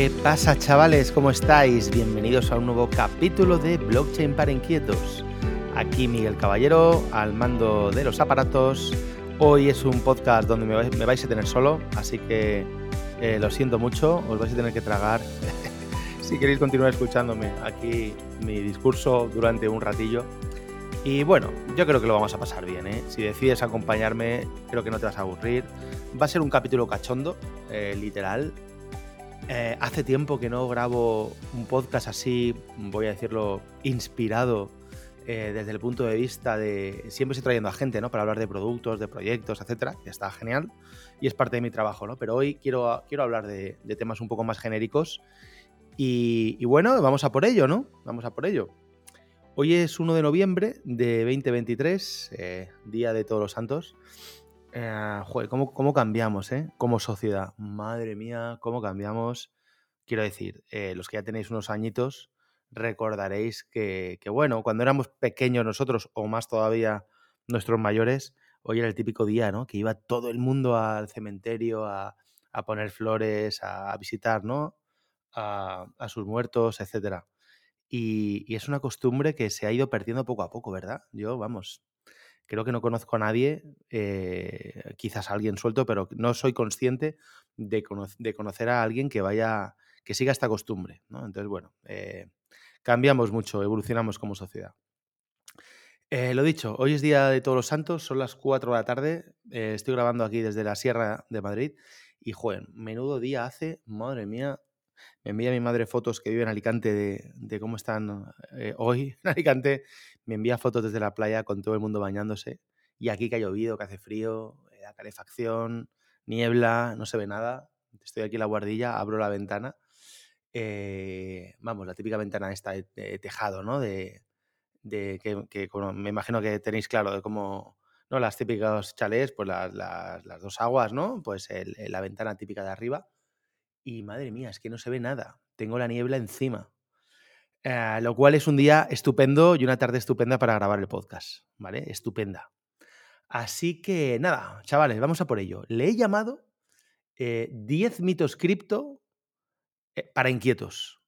¿Qué pasa chavales? ¿Cómo estáis? Bienvenidos a un nuevo capítulo de Blockchain para Inquietos. Aquí Miguel Caballero al mando de los aparatos. Hoy es un podcast donde me vais, a tener solo, así que eh, lo siento mucho, os vais a tener que tragar si queréis continuar escuchándome aquí mi discurso durante un ratillo. Y bueno, yo creo que lo vamos a pasar bien, ¿eh? Si decides acompañarme, creo que no te vas a aburrir. Va a ser un capítulo cachondo, eh, literal. Eh, hace tiempo que no grabo un podcast así, voy a decirlo, inspirado desde el punto de vista de. Siempre estoy trayendo a gente, ¿no? Para hablar de productos, de proyectos, etcétera, que está genial y es parte de mi trabajo, ¿no? Pero hoy quiero, quiero hablar de, temas un poco más genéricos y, y, bueno, vamos a por ello, ¿no? Vamos a por ello. Hoy es 1 de noviembre de 2023, eh, Día de Todos los Santos. Eh, joder, ¿cómo, cambiamos, eh? Como sociedad. Madre mía, ¿cómo cambiamos? Quiero decir, eh, los que ya tenéis unos añitos, recordaréis que, bueno, cuando éramos pequeños nosotros, o más todavía nuestros mayores, hoy era el típico día, ¿no? Que iba todo el mundo al cementerio a, poner flores, a, visitar, ¿no? A, a sus muertos, etcétera. Y, es una costumbre que se ha ido perdiendo poco a poco, ¿verdad? Yo, vamos, creo que no conozco a nadie, eh, quizás a alguien suelto, pero no soy consciente de, conocer a alguien que vaya, que siga esta costumbre, ¿no? Entonces, bueno, eh, cambiamos mucho, evolucionamos como sociedad. Eh, lo dicho, hoy es Día de Todos los Santos, son las 4 de la tarde, estoy grabando aquí desde la Sierra de Madrid y, joder, menudo día hace, madre mía, me envía mi madre fotos que vive en Alicante de, cómo están eh, hoy en Alicante. Me envía fotos desde la playa con todo el mundo bañándose. Y aquí que ha llovido, que hace frío, eh, la calefacción, niebla, no se ve nada. Estoy aquí en la guardilla, abro la ventana. Eh, vamos, la típica ventana esta de, tejado, ¿no? De, que, me imagino que tenéis claro de cómo, ¿no? Las típicas chalés, pues las, dos aguas, ¿no? Pues la ventana típica de arriba y madre mía, es que no se ve nada. Tengo la niebla encima. Eh, lo cual es un día estupendo y una tarde estupenda para grabar el podcast, ¿vale? Estupenda. Así que nada, chavales, vamos a por ello. Le he llamado 10 eh, mitos cripto eh, para inquietos.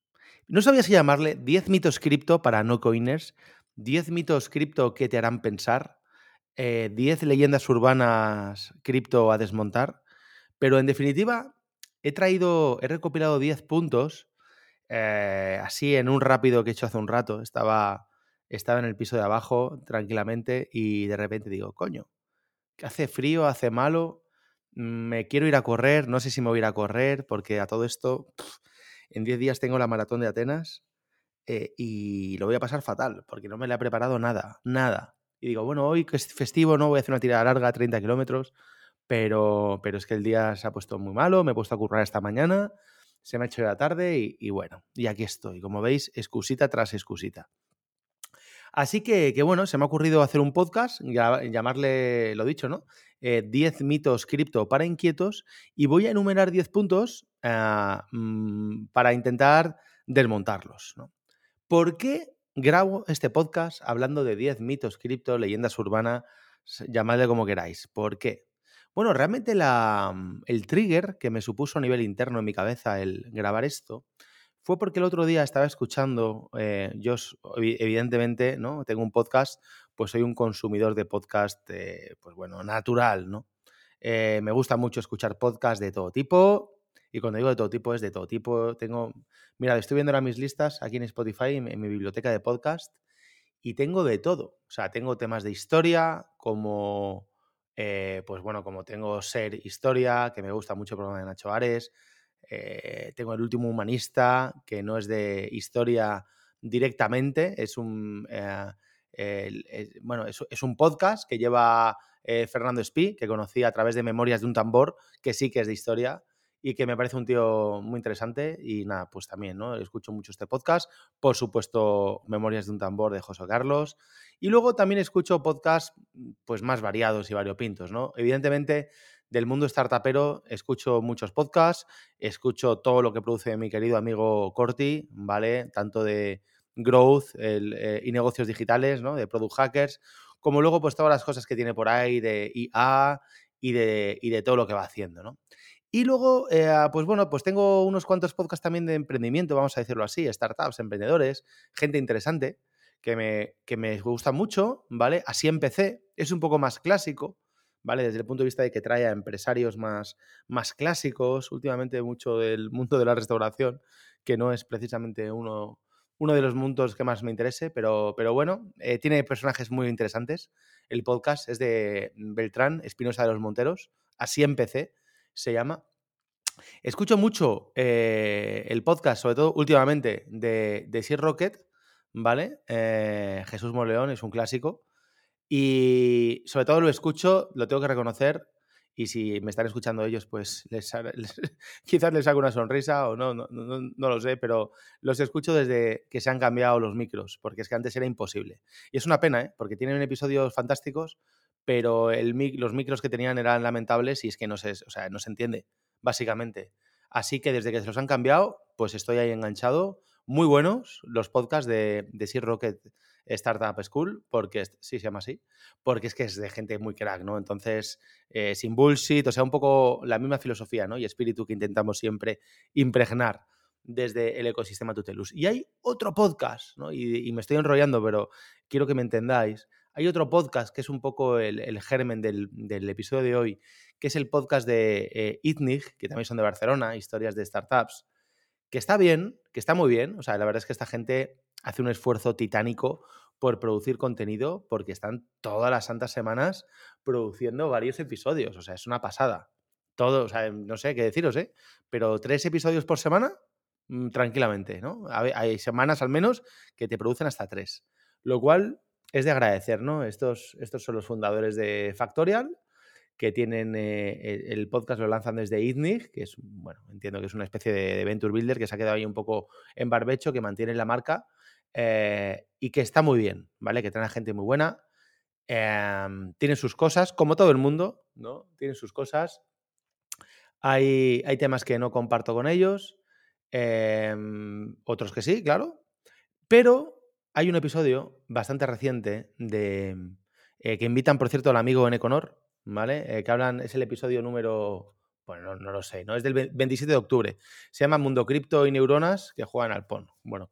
No sabía si llamarle 10 mitos cripto para no coiners, 10 mitos cripto que te harán pensar, 10 leyendas urbanas cripto a desmontar, pero en definitiva he traído, he recopilado 10 puntos, eh, así en un rápido que he hecho hace un rato. Estaba, estaba en el piso de abajo tranquilamente y de repente digo, coño, hace frío, hace malo, me quiero ir a correr, no sé si me voy a ir a correr, porque a todo esto, en 10 días tengo la maratón de Atenas eh, y lo voy a pasar fatal, porque no me la he preparado nada, nada. Y digo, bueno, hoy que es festivo, no voy a hacer una tirada larga, 30 kilómetros, pero, pero es que el día se ha puesto muy malo, me he puesto a currar esta mañana, se me ha hecho la tarde y, bueno, y aquí estoy. Como veis, excusita tras excusita. Así que, que, bueno, se me ha ocurrido hacer un podcast, llamarle, lo dicho, ¿no? 10 eh, mitos cripto para inquietos y voy a enumerar 10 puntos ah, mm, para intentar desmontarlos. ¿no? ¿Por qué grabo este podcast hablando de 10 mitos cripto, leyendas urbanas, llamadle como queráis? ¿Por qué? Bueno, realmente mm, el trigger que me supuso a nivel interno en mi cabeza el grabar esto fue porque el otro día estaba escuchando, eh, yo evidentemente, ¿no? Tengo un podcast, pues soy un consumidor de podcast, eh, pues bueno, natural, ¿no? Eh, me gusta mucho escuchar podcasts de todo tipo, y cuando digo de todo tipo es de todo tipo. Tengo, mira, estoy viendo ahora mis listas aquí en Spotify, en mi biblioteca de podcast, y tengo de todo. O sea, tengo temas de historia, como eh, pues bueno, como tengo Ser Historia, que me gusta mucho el programa de Nacho Ares, eh, tengo El Último Humanista, que no es de historia directamente, es un, eh, bueno, es, un podcast que lleva Fernando Espí, que conocí a través de Memorias de un Tambor, que sí que es de historia y que me parece un tío muy interesante y nada, pues también, ¿no? Escucho mucho este podcast, por supuesto, Memorias de un tambor de José Carlos y luego también escucho podcasts pues más variados y variopintos, ¿no? Evidentemente, del mundo startupero escucho muchos podcasts, escucho todo lo que produce mi querido amigo Corti, ¿vale? Tanto de growth eh, y negocios digitales, ¿no? De product hackers, como luego pues todas las cosas que tiene por ahí de IA y de, y de todo lo que va haciendo, ¿no? Y luego, eh, pues bueno, pues tengo unos cuantos podcasts también de emprendimiento, vamos a decirlo así, startups, emprendedores, gente interesante que me, que me gusta mucho, ¿vale? Así empecé, es un poco más clásico, ¿vale? Desde el punto de vista de que trae a empresarios más, más clásicos, últimamente mucho del mundo de la restauración, que no es precisamente uno, uno de los mundos que más me interese, pero, pero bueno, eh, tiene personajes muy interesantes. El podcast es de Beltrán Espinosa de los Monteros, así empecé se llama. Escucho mucho eh, el podcast, sobre todo últimamente, de, de Sir Rocket, ¿vale? Eh, Jesús Moleón es un clásico. Y sobre todo lo escucho, lo tengo que reconocer, y si me están escuchando ellos, pues les, quizás les hago una sonrisa o no no, no, no, lo sé, pero los escucho desde que se han cambiado los micros, porque es que antes era imposible. Y es una pena, ¿eh? porque tienen episodios fantásticos, pero los micros que tenían eran lamentables y es que no se, sea, no se entiende, básicamente. Así que desde que se los han cambiado, pues estoy ahí enganchado. Muy buenos los podcasts de, de Sir Rocket Startup School, porque sí se llama así, porque es que es de gente muy crack, ¿no? Entonces, eh, sin bullshit, o sea, un poco la misma filosofía, ¿no? Y espíritu que intentamos siempre impregnar desde el ecosistema Tutelus. Y hay otro podcast, ¿no? Y me estoy enrollando, pero quiero que me entendáis, hay otro podcast que es un poco el, germen del, episodio de hoy, que es el podcast de eh, ITNIG, que también son de Barcelona, historias de startups, que está bien, que está muy bien. O sea, la verdad es que esta gente hace un esfuerzo titánico por producir contenido, porque están todas las santas semanas produciendo varios episodios. O sea, es una pasada. Todo, o sea, no sé qué deciros, ¿eh? Pero tres episodios por semana, mm, tranquilamente, ¿no? Hay semanas al menos que te producen hasta tres. Lo cual es de agradecer, ¿no? Estos, estos son los fundadores de Factorial, que tienen eh, el podcast, lo lanzan desde ITNIG, que es, bueno, entiendo que es una especie de, Venture Builder que se ha quedado ahí un poco en barbecho, que mantiene la marca eh, y que está muy bien, ¿vale? Que trae a gente muy buena. Em, tienen sus cosas, como todo el mundo, ¿no? Tienen sus cosas. Hay, hay temas que no comparto con ellos, em, otros que sí, claro, pero hay un episodio bastante reciente de eh, que invitan, por cierto, al amigo en Econor, ¿vale? Eh, que hablan, es el episodio número, bueno, no, lo sé, ¿no? Es del 27 de octubre. Se llama Mundo Cripto y Neuronas, que juegan al PON. Bueno,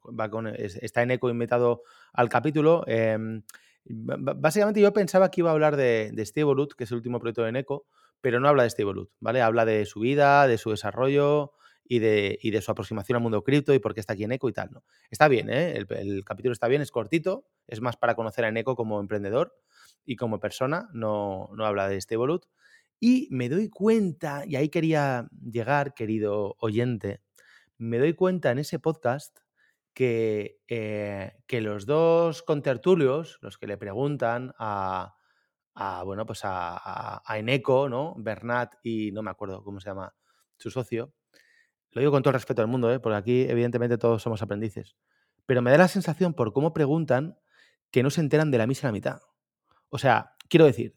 está en eco invitado al capítulo. Em, básicamente yo pensaba que iba a hablar de, Steve que es el último proyecto de Eneco, pero no habla de Steve ¿vale? Habla de su vida, de su desarrollo, y de, de, su aproximación al mundo cripto y por qué está aquí en Eco y tal. ¿no? Está bien, ¿eh? el, capítulo está bien, es cortito, es más para conocer a Eneco como emprendedor y como persona, no, no habla de este Evolut. Y me doy cuenta, y ahí quería llegar, querido oyente, me doy cuenta en ese podcast que, eh, que los dos contertulios, los que le preguntan a, a bueno, pues a, a, Eneco, ¿no? Bernat y no me acuerdo cómo se llama su socio, lo digo con todo el respeto del mundo, ¿eh? porque aquí evidentemente todos somos aprendices. Pero me da la sensación por cómo preguntan que no se enteran de la misa a la mitad. O sea, quiero decir,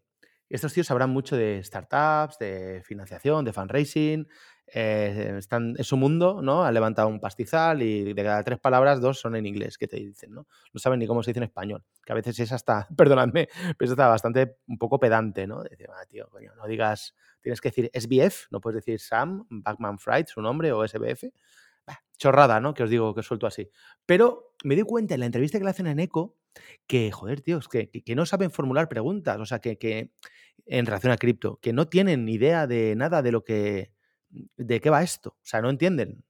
estos tíos sabrán mucho de startups, de financiación, de fundraising, eh, están en su mundo, ¿no? Han levantado un pastizal y de cada tres palabras, dos son en inglés, que te dicen, ¿no? No saben ni cómo se dice en español, que a veces es hasta, perdonadme, pero está bastante, un poco pedante, ¿no? Decir, ah, tío, coño, no digas, tienes que decir SBF, no puedes decir Sam, Backman Fried, su nombre, o SBF. chorrada, ¿no? Que os digo que suelto así. Pero me di cuenta en la entrevista que le hacen en ECO que, joder, tíos, que, que no saben formular preguntas, o sea, que, que en relación a cripto, que no tienen ni idea de nada de lo que ¿de qué va esto? O sea, no entienden.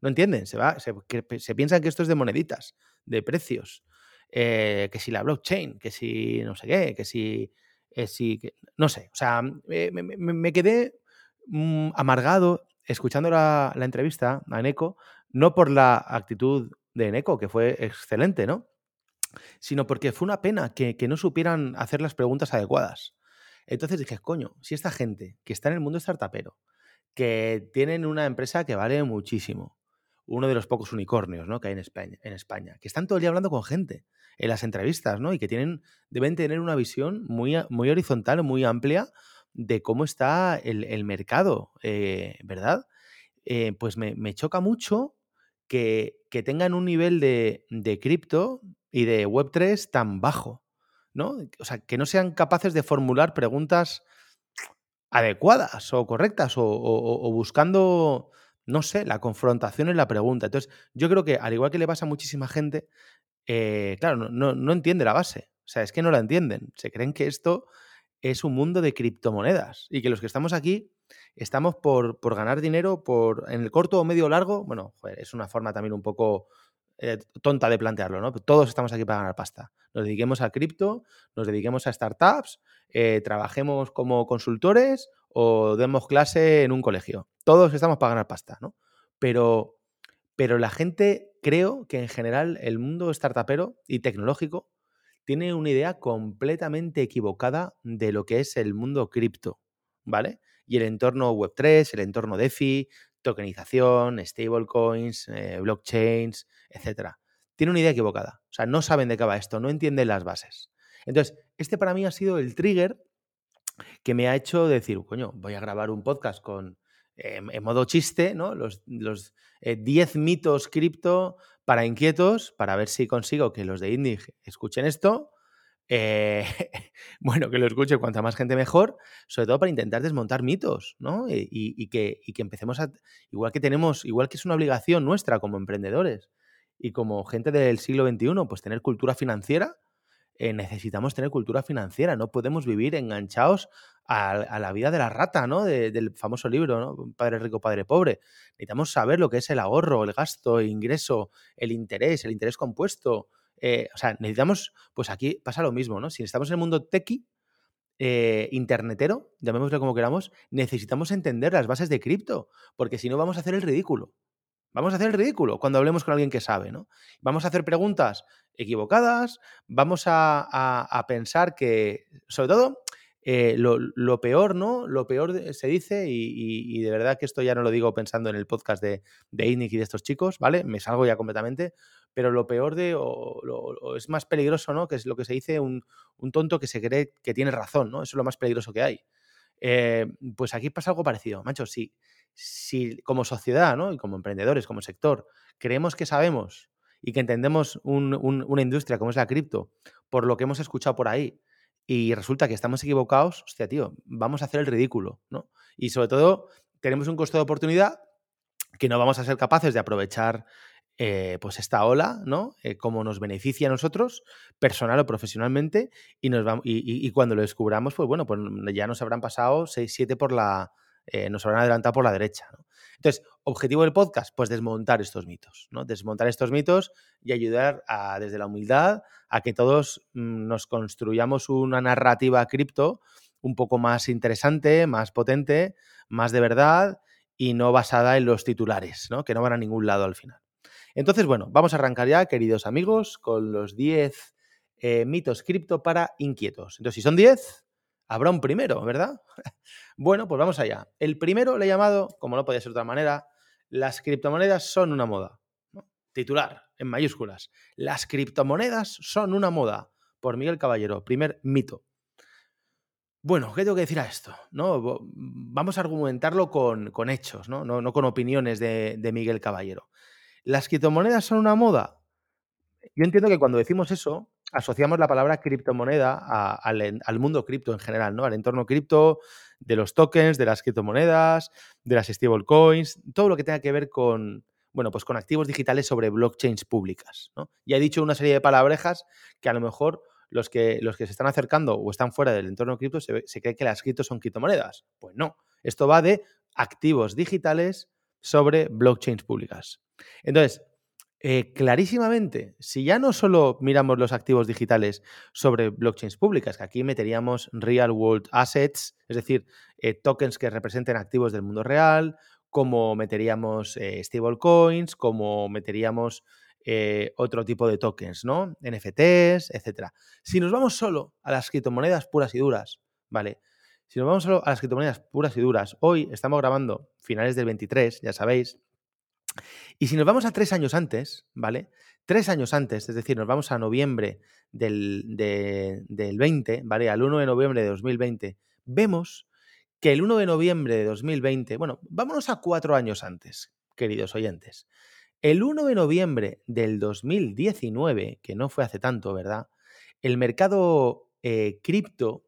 No entienden. Se, va, se, se piensan que esto es de moneditas, de precios. Eh, que si la blockchain, que si no sé qué, que si. Eh, no sé. O sea, me, quedé mm, amargado escuchando la, entrevista a Eneco, no por la actitud de Eneco, que fue excelente, ¿no? Sino porque fue una pena que, que no supieran hacer las preguntas adecuadas. Entonces dije, coño, si esta gente que está en el mundo startupero, que tienen una empresa que vale muchísimo. Uno de los pocos unicornios ¿no? que hay en España, en España, que están todo el día hablando con gente en las entrevistas, ¿no? Y que tienen, deben tener una visión muy, muy horizontal, muy amplia de cómo está el, mercado, eh, ¿verdad? Eh, pues me, choca mucho que, tengan un nivel de, de cripto y de Web3 tan bajo, ¿no? O sea, que no sean capaces de formular preguntas adecuadas o correctas o, buscando, no sé, la confrontación en la pregunta. Entonces, yo creo que al igual que le pasa a muchísima gente, eh, claro, no, no, entiende la base. O sea, es que no la entienden. Se creen que esto es un mundo de criptomonedas y que los que estamos aquí estamos por, por ganar dinero por en el corto o medio largo. Bueno, es una forma también un poco eh, tonta de plantearlo, ¿no? Todos estamos aquí para ganar pasta. Nos dediquemos a cripto, nos dediquemos a startups, eh, trabajemos como consultores o demos clase en un colegio. Todos estamos para ganar pasta, ¿no? Pero, pero la gente, creo que en general el mundo startupero y tecnológico tiene una idea completamente equivocada de lo que es el mundo cripto, ¿vale? Y el entorno Web3, el entorno DeFi, tokenización, stablecoins, eh, blockchains, etc. Tiene una idea equivocada. O sea, no saben de qué va esto, no entienden las bases. Entonces, este para mí ha sido el trigger que me ha hecho decir, coño, voy a grabar un podcast con, em, en modo chiste, ¿no? Los 10 eh, mitos cripto para inquietos, para ver si consigo que los de Indig escuchen esto eh, bueno, que lo escuche cuanta más gente mejor, sobre todo para intentar desmontar mitos, ¿no? Y, que, empecemos a, igual que tenemos, igual que es una obligación nuestra como emprendedores y como gente del siglo XXI, pues tener cultura financiera, eh, necesitamos tener cultura financiera, no podemos vivir enganchados a, la vida de la rata, ¿no? del famoso libro. Padre rico, padre pobre. Necesitamos saber lo que es el ahorro, el gasto, el ingreso, el interés, el interés compuesto, eh, o sea, necesitamos, pues aquí pasa lo mismo, ¿no? Si estamos en el mundo techie, eh, internetero, llamémoslo como queramos, necesitamos entender las bases de cripto, porque si no vamos a hacer el ridículo. Vamos a hacer el ridículo cuando hablemos con alguien que sabe, ¿no? Vamos a hacer preguntas equivocadas, vamos a pensar que, sobre todo, eh, lo, peor, ¿no? Lo peor se dice, y, de verdad que esto ya no lo digo pensando en el podcast de, de y de estos chicos, ¿vale? Me salgo ya completamente, pero lo peor de, o, es más peligroso, ¿no? Que es lo que se dice un, tonto que se cree que tiene razón, ¿no? Eso es lo más peligroso que hay. Eh, pues aquí pasa algo parecido, macho, si como sociedad, ¿no? Y como emprendedores, como sector, creemos que sabemos y que entendemos una industria como es la cripto, por lo que hemos escuchado por ahí, y resulta que estamos equivocados, hostia, tío, vamos a hacer el ridículo, ¿no? Y sobre todo, tenemos un costo de oportunidad que no vamos a ser capaces de aprovechar eh, pues esta ola, ¿no? Eh, como nos beneficia a nosotros, personal o profesionalmente, y, nos vamos, y, cuando lo descubramos, pues bueno, pues ya nos habrán pasado 6, 7 por la, eh, nos habrán adelantado por la derecha. Entonces, objetivo del podcast, pues desmontar estos mitos, ¿no? Desmontar estos mitos y ayudar a, desde la humildad a que todos mm, nos construyamos una narrativa cripto un poco más interesante, más potente, más de verdad y no basada en los titulares, ¿no? Que no van a ningún lado al final. Entonces, bueno, vamos a arrancar ya, queridos amigos, con los 10 eh, mitos cripto para inquietos. Entonces, si son 10, habrá un primero, ¿verdad? bueno, pues vamos allá. El primero le he llamado, como no podía ser de otra manera, las criptomonedas son una moda. Titular, en mayúsculas. Las criptomonedas son una moda. Por Miguel Caballero, primer mito. Bueno, ¿qué tengo que decir a esto? ¿No? Vamos a argumentarlo con, hechos, ¿no? ¿no? con opiniones de, de Miguel Caballero. ¿Las criptomonedas son una moda? Yo entiendo que cuando decimos eso, asociamos la palabra criptomoneda al, mundo cripto en general, ¿no? Al entorno cripto, de los tokens, de las criptomonedas, de las stablecoins, todo lo que tenga que ver con, bueno, pues con activos digitales sobre blockchains públicas, ¿no? Ya he dicho una serie de palabrejas que a lo mejor los que, los que se están acercando o están fuera del entorno cripto se, se cree que las criptos son criptomonedas. Pues no, esto va de activos digitales sobre blockchains públicas. Entonces, eh, clarísimamente, si ya no solo miramos los activos digitales sobre blockchains públicas, que aquí meteríamos real world assets, es decir, eh, tokens que representen activos del mundo real, como meteríamos eh, stablecoins, como meteríamos otro tipo de tokens, ¿no? NFTs, etc. Si nos vamos solo a las criptomonedas puras y duras, ¿vale? Si nos vamos solo a las criptomonedas puras y duras, hoy estamos grabando finales del 23, ya sabéis, y si nos vamos a tres años antes, ¿vale? Tres años antes, es decir, nos vamos a noviembre del, 20, ¿vale? Al 1 de noviembre de 2020, vemos que el 1 de noviembre de 2020, bueno, vámonos a cuatro años antes, queridos oyentes. El 1 de noviembre del 2019, que no fue hace tanto, ¿verdad? El mercado eh, cripto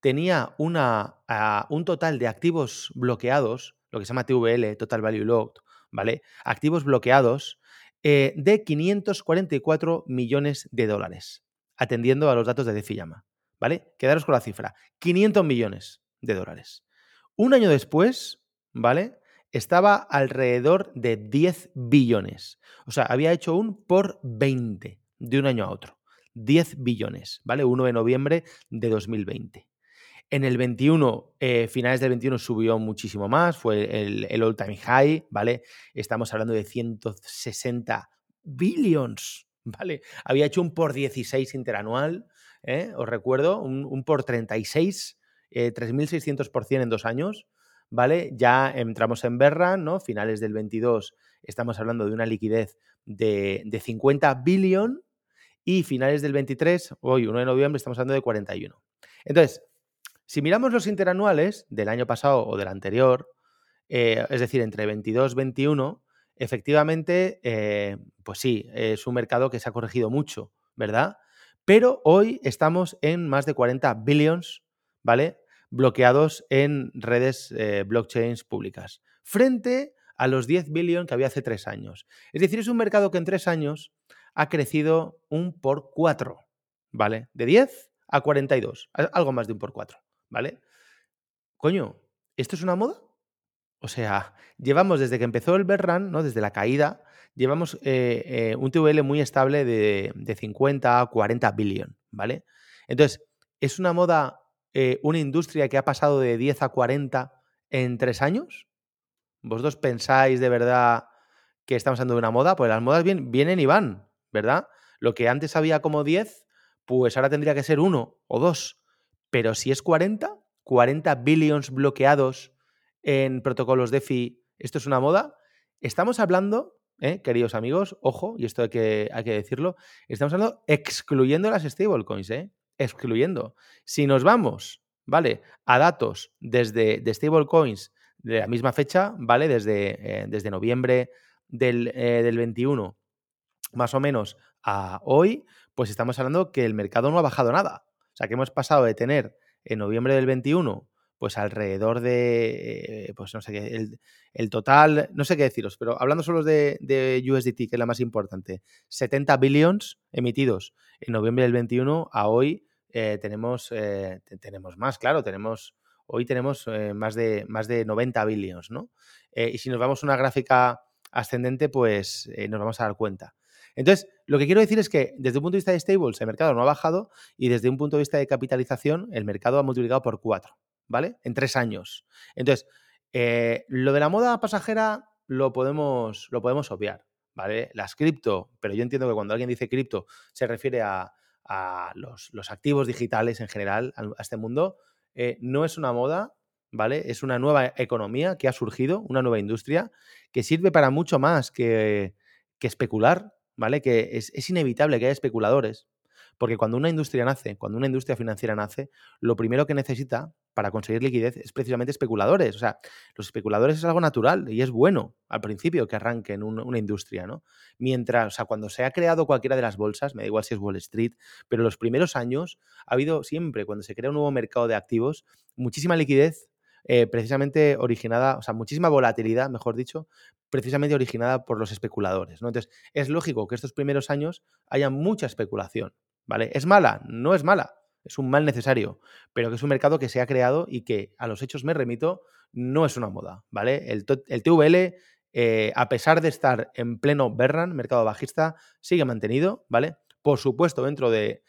tenía una, ah, un total de activos bloqueados, lo que se llama TVL, Total Value Locked, ¿vale? Activos bloqueados eh, de 544 millones de dólares, atendiendo a los datos de Defiyama, ¿vale? Quedaros con la cifra, 500 millones de dólares. Un año después, ¿vale? Estaba alrededor de 10 billones. O sea, había hecho un por 20 de un año a otro. 10 billones, ¿vale? 1 de noviembre de 2020. En el 21, eh, finales del 21 subió muchísimo más, fue el, all-time high, ¿vale? Estamos hablando de 160 billions, ¿vale? Había hecho un por 16 interanual, ¿eh? os recuerdo, un, por 36, eh, 3.600% en dos años, ¿vale? Ya entramos en Berra, ¿no? Finales del 22 estamos hablando de una liquidez de, de 50 billion y finales del 23, hoy 1 de noviembre, estamos hablando de 41. Entonces, si miramos los interanuales del año pasado o del anterior, eh, es decir, entre 22 y 21, efectivamente, eh, pues sí, es un mercado que se ha corregido mucho, ¿verdad? Pero hoy estamos en más de 40 billions, ¿vale? Bloqueados en redes eh, blockchains públicas, frente a los 10 billions que había hace tres años. Es decir, es un mercado que en tres años ha crecido un por cuatro, ¿vale? De 10 a 42, algo más de un por cuatro. ¿Vale? Coño, ¿esto es una moda? O sea, llevamos desde que empezó el Berran, ¿no? Desde la caída, llevamos eh, eh, un TVL muy estable de, 50 a 40 billion, ¿vale? Entonces, ¿es una moda eh, una industria que ha pasado de 10 a 40 en tres años? ¿Vosotros pensáis de verdad que estamos hablando de una moda? Pues las modas vienen y van, ¿verdad? Lo que antes había como 10, pues ahora tendría que ser uno o dos. Pero si es 40, 40 billions bloqueados en protocolos DeFi, ¿esto es una moda? Estamos hablando, ¿eh? queridos amigos, ojo, y esto hay que, hay que decirlo, estamos hablando excluyendo las stablecoins, ¿eh? excluyendo. Si nos vamos, ¿vale? A datos desde de stablecoins de la misma fecha, ¿vale? Desde, eh, desde noviembre del, eh, del 21 más o menos a hoy, pues estamos hablando que el mercado no ha bajado nada. O sea, que hemos pasado de tener en noviembre del 21, pues alrededor de, pues no sé qué, el, total, no sé qué deciros, pero hablando solo de, de, USDT, que es la más importante, 70 billions emitidos en noviembre del 21 a hoy eh, tenemos, eh, tenemos más, claro, tenemos, hoy tenemos eh, más, de, más de 90 billions, ¿no? y si nos vamos a una gráfica ascendente, pues nos vamos a dar cuenta. Entonces, lo que quiero decir es que desde un punto de vista de stables, el mercado no ha bajado y desde un punto de vista de capitalización, el mercado ha multiplicado por cuatro, ¿vale? En tres años. Entonces, eh, lo de la moda pasajera lo podemos, lo podemos obviar, ¿vale? Las cripto, pero yo entiendo que cuando alguien dice cripto se refiere a, los, activos digitales en general, a, este mundo, eh, no es una moda, ¿vale? Es una nueva economía que ha surgido, una nueva industria que sirve para mucho más que, que especular, ¿vale? Que es, inevitable que haya especuladores, porque cuando una industria nace, cuando una industria financiera nace, lo primero que necesita para conseguir liquidez es precisamente especuladores. O sea, los especuladores es algo natural y es bueno al principio que arranquen una industria, ¿no? Mientras, o sea, cuando se ha creado cualquiera de las bolsas, me da igual si es Wall Street, pero los primeros años ha habido siempre, cuando se crea un nuevo mercado de activos, muchísima liquidez eh, precisamente originada, o sea, muchísima volatilidad, mejor dicho, precisamente originada por los especuladores. ¿no? Entonces, es lógico que estos primeros años haya mucha especulación. ¿Vale? ¿Es mala? No es mala. Es un mal necesario, pero que es un mercado que se ha creado y que a los hechos me remito, no es una moda, ¿vale? El, TVL, eh, a pesar de estar en pleno Berran, mercado bajista, sigue mantenido, ¿vale? Por supuesto, dentro de,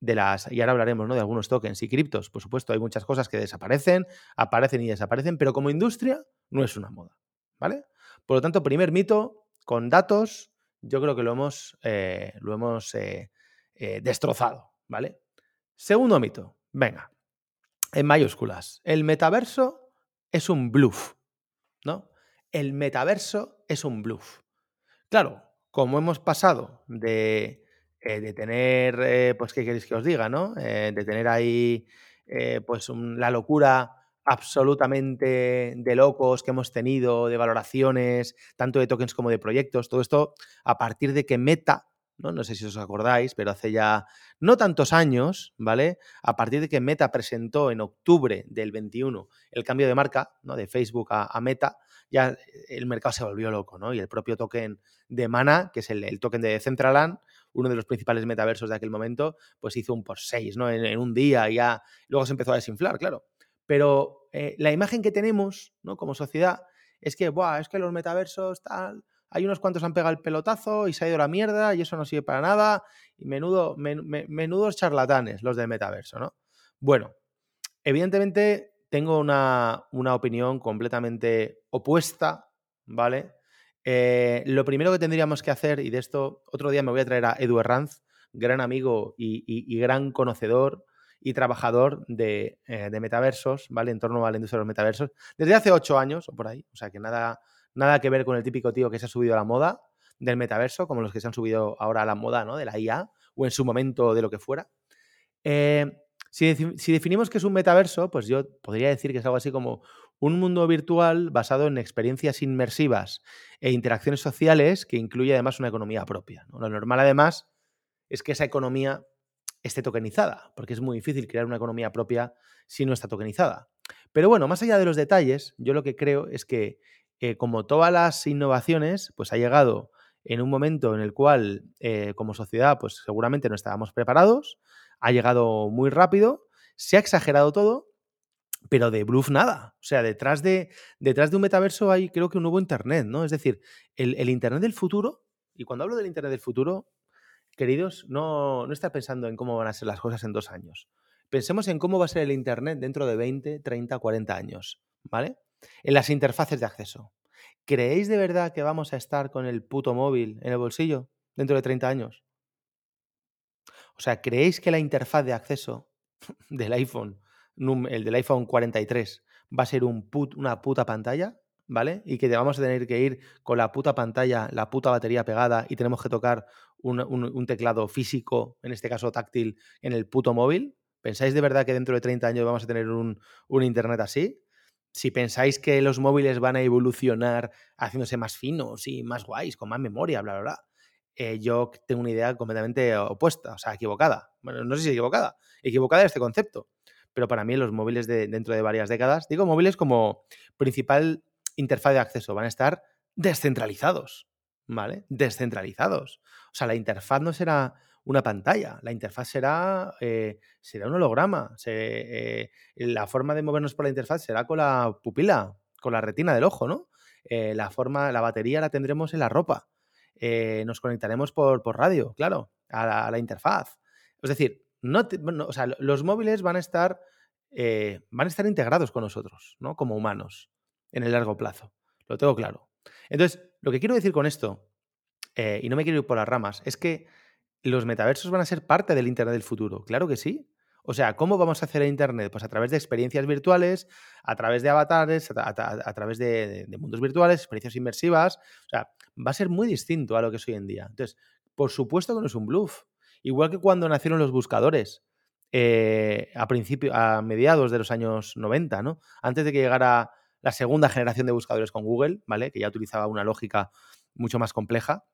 de las, y ahora hablaremos ¿no? de algunos tokens y criptos, por supuesto, hay muchas cosas que desaparecen, aparecen y desaparecen, pero como industria no es una moda, ¿vale? Por lo tanto, primer mito, con datos, yo creo que lo hemos, eh, lo hemos eh, eh, destrozado, ¿vale? Segundo mito, venga, en mayúsculas, el metaverso es un bluff, ¿no? El metaverso es un bluff. Claro, como hemos pasado de eh, de tener, eh, pues, ¿qué queréis que os diga, no? Eh, de tener ahí, pues, la locura absolutamente de locos que hemos tenido, de valoraciones, tanto de tokens como de proyectos, todo esto a partir de que Meta, ¿no? No sé si os acordáis, pero hace ya no tantos años, ¿vale? A partir de que Meta presentó en octubre del 21 el cambio de marca, ¿no? De Facebook a, Meta, ya el mercado se volvió loco, ¿no? Y el propio token de Mana, que es el, token de Decentraland, uno de los principales metaversos de aquel momento, pues hizo un por seis, ¿no? En, un día ya, luego se empezó a desinflar, claro. Pero eh, la imagen que tenemos, ¿no? Como sociedad, es que, Buah, es que los metaversos, tal, hay unos cuantos han pegado el pelotazo y se ha ido la mierda y eso no sirve para nada. Y menudo, menudos charlatanes los del metaverso, ¿no? Bueno, evidentemente tengo una, opinión completamente opuesta, ¿vale? Eh, lo primero que tendríamos que hacer, y de esto otro día me voy a traer a Edu Herranz, gran amigo y, gran conocedor y trabajador de, eh, de, metaversos, ¿vale? En torno a la industria de los metaversos, desde hace ocho años o por ahí, o sea que nada, nada que ver con el típico tío que se ha subido a la moda del metaverso, como los que se han subido ahora a la moda ¿no? de la IA o en su momento de lo que fuera. Eh, si, definimos que es un metaverso, pues yo podría decir que es algo así como un mundo virtual basado en experiencias inmersivas e interacciones sociales que incluye además una economía propia. Lo normal además es que esa economía esté tokenizada, porque es muy difícil crear una economía propia si no está tokenizada. Pero bueno, más allá de los detalles, yo lo que creo es que eh, como todas las innovaciones, pues ha llegado en un momento en el cual, eh, como sociedad, pues seguramente no estábamos preparados, ha llegado muy rápido, se ha exagerado todo, pero de bluff nada. O sea, detrás de, detrás de un metaverso hay creo que un nuevo Internet, ¿no? Es decir, el, Internet del futuro, y cuando hablo del Internet del futuro, queridos, no, no está pensando en cómo van a ser las cosas en dos años. Pensemos en cómo va a ser el Internet dentro de 20, 30, 40 años, ¿vale? en las interfaces de acceso. ¿Creéis de verdad que vamos a estar con el puto móvil en el bolsillo dentro de 30 años? O sea, ¿creéis que la interfaz de acceso del iPhone, el del iPhone 43, va a ser un una puta pantalla? ¿Vale? Y que vamos a tener que ir con la puta pantalla, la puta batería pegada y tenemos que tocar un, teclado físico, en este caso táctil, en el puto móvil. ¿Pensáis de verdad que dentro de 30 años vamos a tener un, un Internet así? si pensáis que los móviles van a evolucionar haciéndose más finos y más guays, con más memoria, bla, bla, bla, eh, yo tengo una idea completamente opuesta, o sea, equivocada. Bueno, no sé si equivocada, equivocada este concepto. Pero para mí los móviles de, dentro de varias décadas, digo móviles como principal interfaz de acceso, van a estar descentralizados, ¿vale? Descentralizados. O sea, la interfaz no será una pantalla. La interfaz será, eh, será un holograma. Eh, la forma de movernos por la interfaz será con la pupila, con la retina del ojo, ¿no? Eh, la forma, la batería la tendremos en la ropa. nos conectaremos por, radio, claro, a la, interfaz. Es decir, no, los móviles van a estar van a estar integrados con nosotros, ¿no? Como humanos, en el largo plazo. Lo tengo claro. Entonces, lo que quiero decir con esto, y no me quiero ir por las ramas, es que ¿Los metaversos van a ser parte del Internet del futuro? Claro que sí. O sea, ¿cómo vamos a hacer el Internet? Pues a través de experiencias virtuales, a través de avatares, a, través de, mundos virtuales, experiencias inmersivas. O sea, va a ser muy distinto a lo que es hoy en día. Entonces, por supuesto que no es un bluff. Igual que cuando nacieron los buscadores eh, a, principio, a mediados de los años 90, ¿no? Antes de que llegara la segunda generación de buscadores con Google, ¿vale? Que ya utilizaba una lógica mucho más compleja.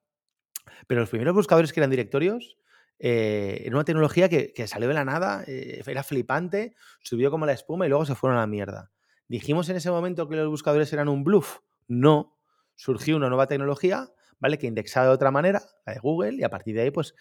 Pero los primeros buscadores que eran directorios, eh, era una tecnología que, salió de la nada, eh, era flipante, subió como la espuma y luego se fueron a la mierda. ¿Dijimos en ese momento que los buscadores eran un bluff? No. Surgió una nueva tecnología Que indexaba de otra manera, la de Google, y a partir de ahí, pues,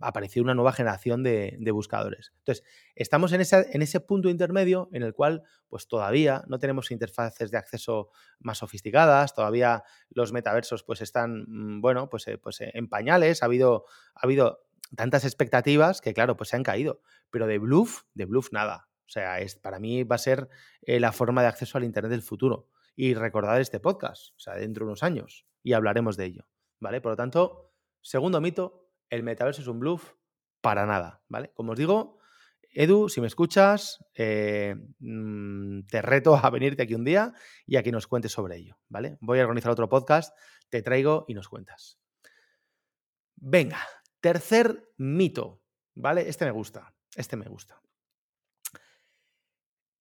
apareció una nueva generación de, buscadores. Entonces, estamos en, ese punto intermedio en el cual, pues, todavía no tenemos interfaces de acceso más sofisticadas, todavía los metaversos, pues, están, mm, bueno, pues, eh, pues en pañales, ha habido, ha habido tantas expectativas que, claro, pues se han caído, pero de bluff, de bluff nada. O sea, es, para mí va a ser eh, la forma de acceso al Internet del futuro. Y recordar este podcast, o sea, dentro de unos años y hablaremos de ello, ¿vale? Por lo tanto, segundo mito, el metaverso es un bluff para nada, ¿vale? Como os digo, Edu, si me escuchas, eh, mm, te reto a venirte aquí un día y a que nos cuentes sobre ello, ¿vale? Voy a organizar otro podcast, te traigo y nos cuentas. Venga, tercer mito, ¿vale? Este me gusta, este me gusta.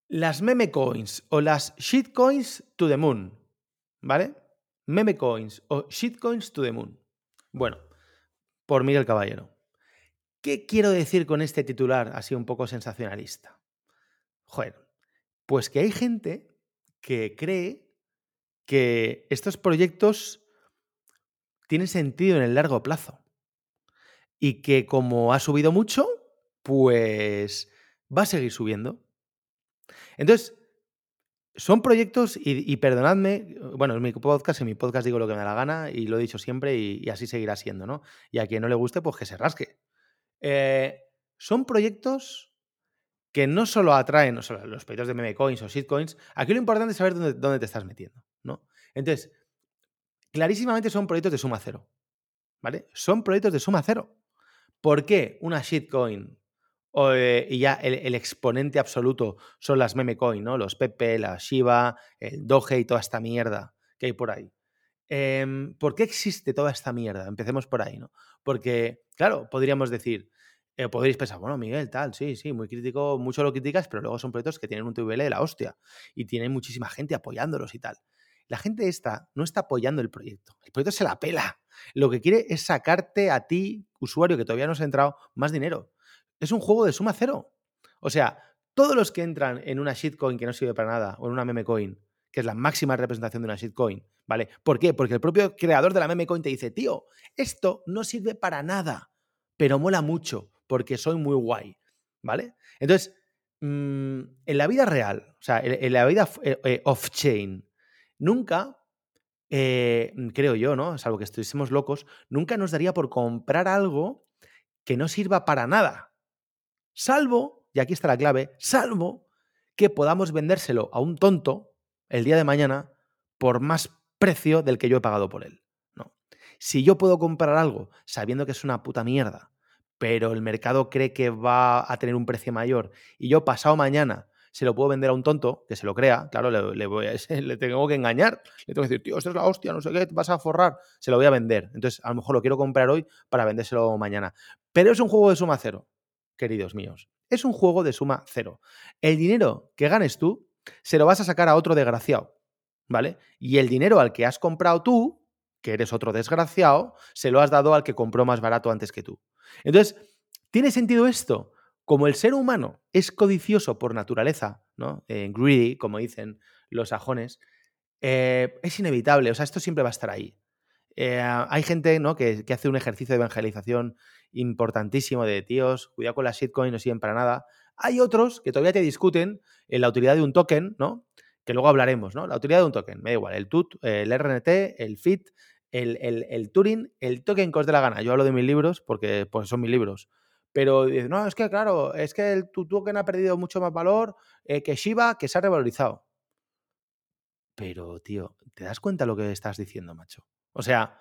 Las meme coins o las shitcoins to the moon, ¿vale? Meme coins o shitcoins to the moon. Bueno, por Miguel Caballero. ¿Qué quiero decir con este titular así un poco sensacionalista? Joder, pues que hay gente que cree que estos proyectos tienen sentido en el largo plazo y que como ha subido mucho, pues va a seguir subiendo. Entonces, son proyectos, y, perdonadme, bueno, en mi podcast, en mi podcast digo lo que me da la gana y lo he dicho siempre y, así seguirá siendo, ¿no? Y a quien no le guste, pues que se rasque. Eh, son proyectos que no solo atraen los proyectos de meme coins o shitcoins, aquí lo importante es saber dónde, dónde te estás metiendo, ¿no? Entonces, clarísimamente son proyectos de suma cero, ¿vale? Son proyectos de suma cero. ¿Por qué una shitcoin y ya el, exponente absoluto son las meme coin, ¿no? Los Pepe, la Shiba, el Doge y toda esta mierda que hay por ahí. Em, ¿Por qué existe toda esta mierda? Empecemos por ahí, ¿no? Porque, claro, podríamos decir, eh, podréis pensar, bueno, Miguel, tal, sí, sí, muy crítico, mucho lo criticas, pero luego son proyectos que tienen un TVL de la hostia y tienen muchísima gente apoyándolos y tal. La gente esta no está apoyando el proyecto. El proyecto se la pela. Lo que quiere es sacarte a ti, usuario que todavía no has entrado, más dinero es un juego de suma cero. O sea, todos los que entran en una shitcoin que no sirve para nada, o en una meme coin, que es la máxima representación de una shitcoin, ¿vale? ¿Por qué? Porque el propio creador de la meme coin te dice, tío, esto no sirve para nada, pero mola mucho, porque soy muy guay, ¿vale? Entonces, mm, en la vida real, o sea, en, la vida eh, eh, off-chain, nunca, eh, creo yo, ¿no? Salvo que estuviésemos locos, nunca nos daría por comprar algo que no sirva para nada. Salvo, y aquí está la clave, salvo que podamos vendérselo a un tonto el día de mañana por más precio del que yo he pagado por él. No. Si yo puedo comprar algo sabiendo que es una puta mierda, pero el mercado cree que va a tener un precio mayor y yo pasado mañana se lo puedo vender a un tonto que se lo crea, claro, le, voy le tengo que engañar, le tengo que decir, tío, esto es la hostia, no sé qué, vas a forrar, se lo voy a vender. Entonces, a lo mejor lo quiero comprar hoy para vendérselo mañana. Pero es un juego de suma cero queridos míos. Es un juego de suma cero. El dinero que ganes tú se lo vas a sacar a otro desgraciado, ¿vale? Y el dinero al que has comprado tú, que eres otro desgraciado, se lo has dado al que compró más barato antes que tú. Entonces, ¿tiene sentido esto? Como el ser humano es codicioso por naturaleza, ¿no? Eh, greedy, como dicen los sajones, eh, es inevitable, o sea, esto siempre va a estar ahí. Eh, hay gente ¿no? que, hace un ejercicio de evangelización importantísimo de tíos, cuidado con las shitcoins, no sirven para nada. Hay otros que todavía te discuten en la utilidad de un token, ¿no? Que luego hablaremos, ¿no? La utilidad de un token, me da igual, el TUT, el RNT, el FIT, el, el, el Turing, el token que os dé la gana. Yo hablo de mis libros porque pues, son mis libros. Pero no, es que claro, es que el, tu token ha perdido mucho más valor eh, que Shiba, que se ha revalorizado. Pero, tío, ¿te das cuenta lo que estás diciendo, macho? O sea,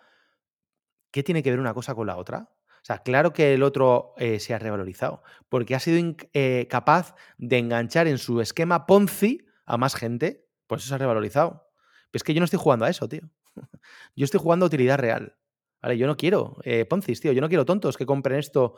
¿qué tiene que ver una cosa con la otra? O sea, claro que el otro eh, se ha revalorizado, porque ha sido eh, capaz de enganchar en su esquema Ponzi a más gente, por eso se ha revalorizado. Pero es que yo no estoy jugando a eso, tío. Yo estoy jugando a utilidad real. ¿Vale? Yo no quiero eh, Ponzi, tío. Yo no quiero tontos que compren esto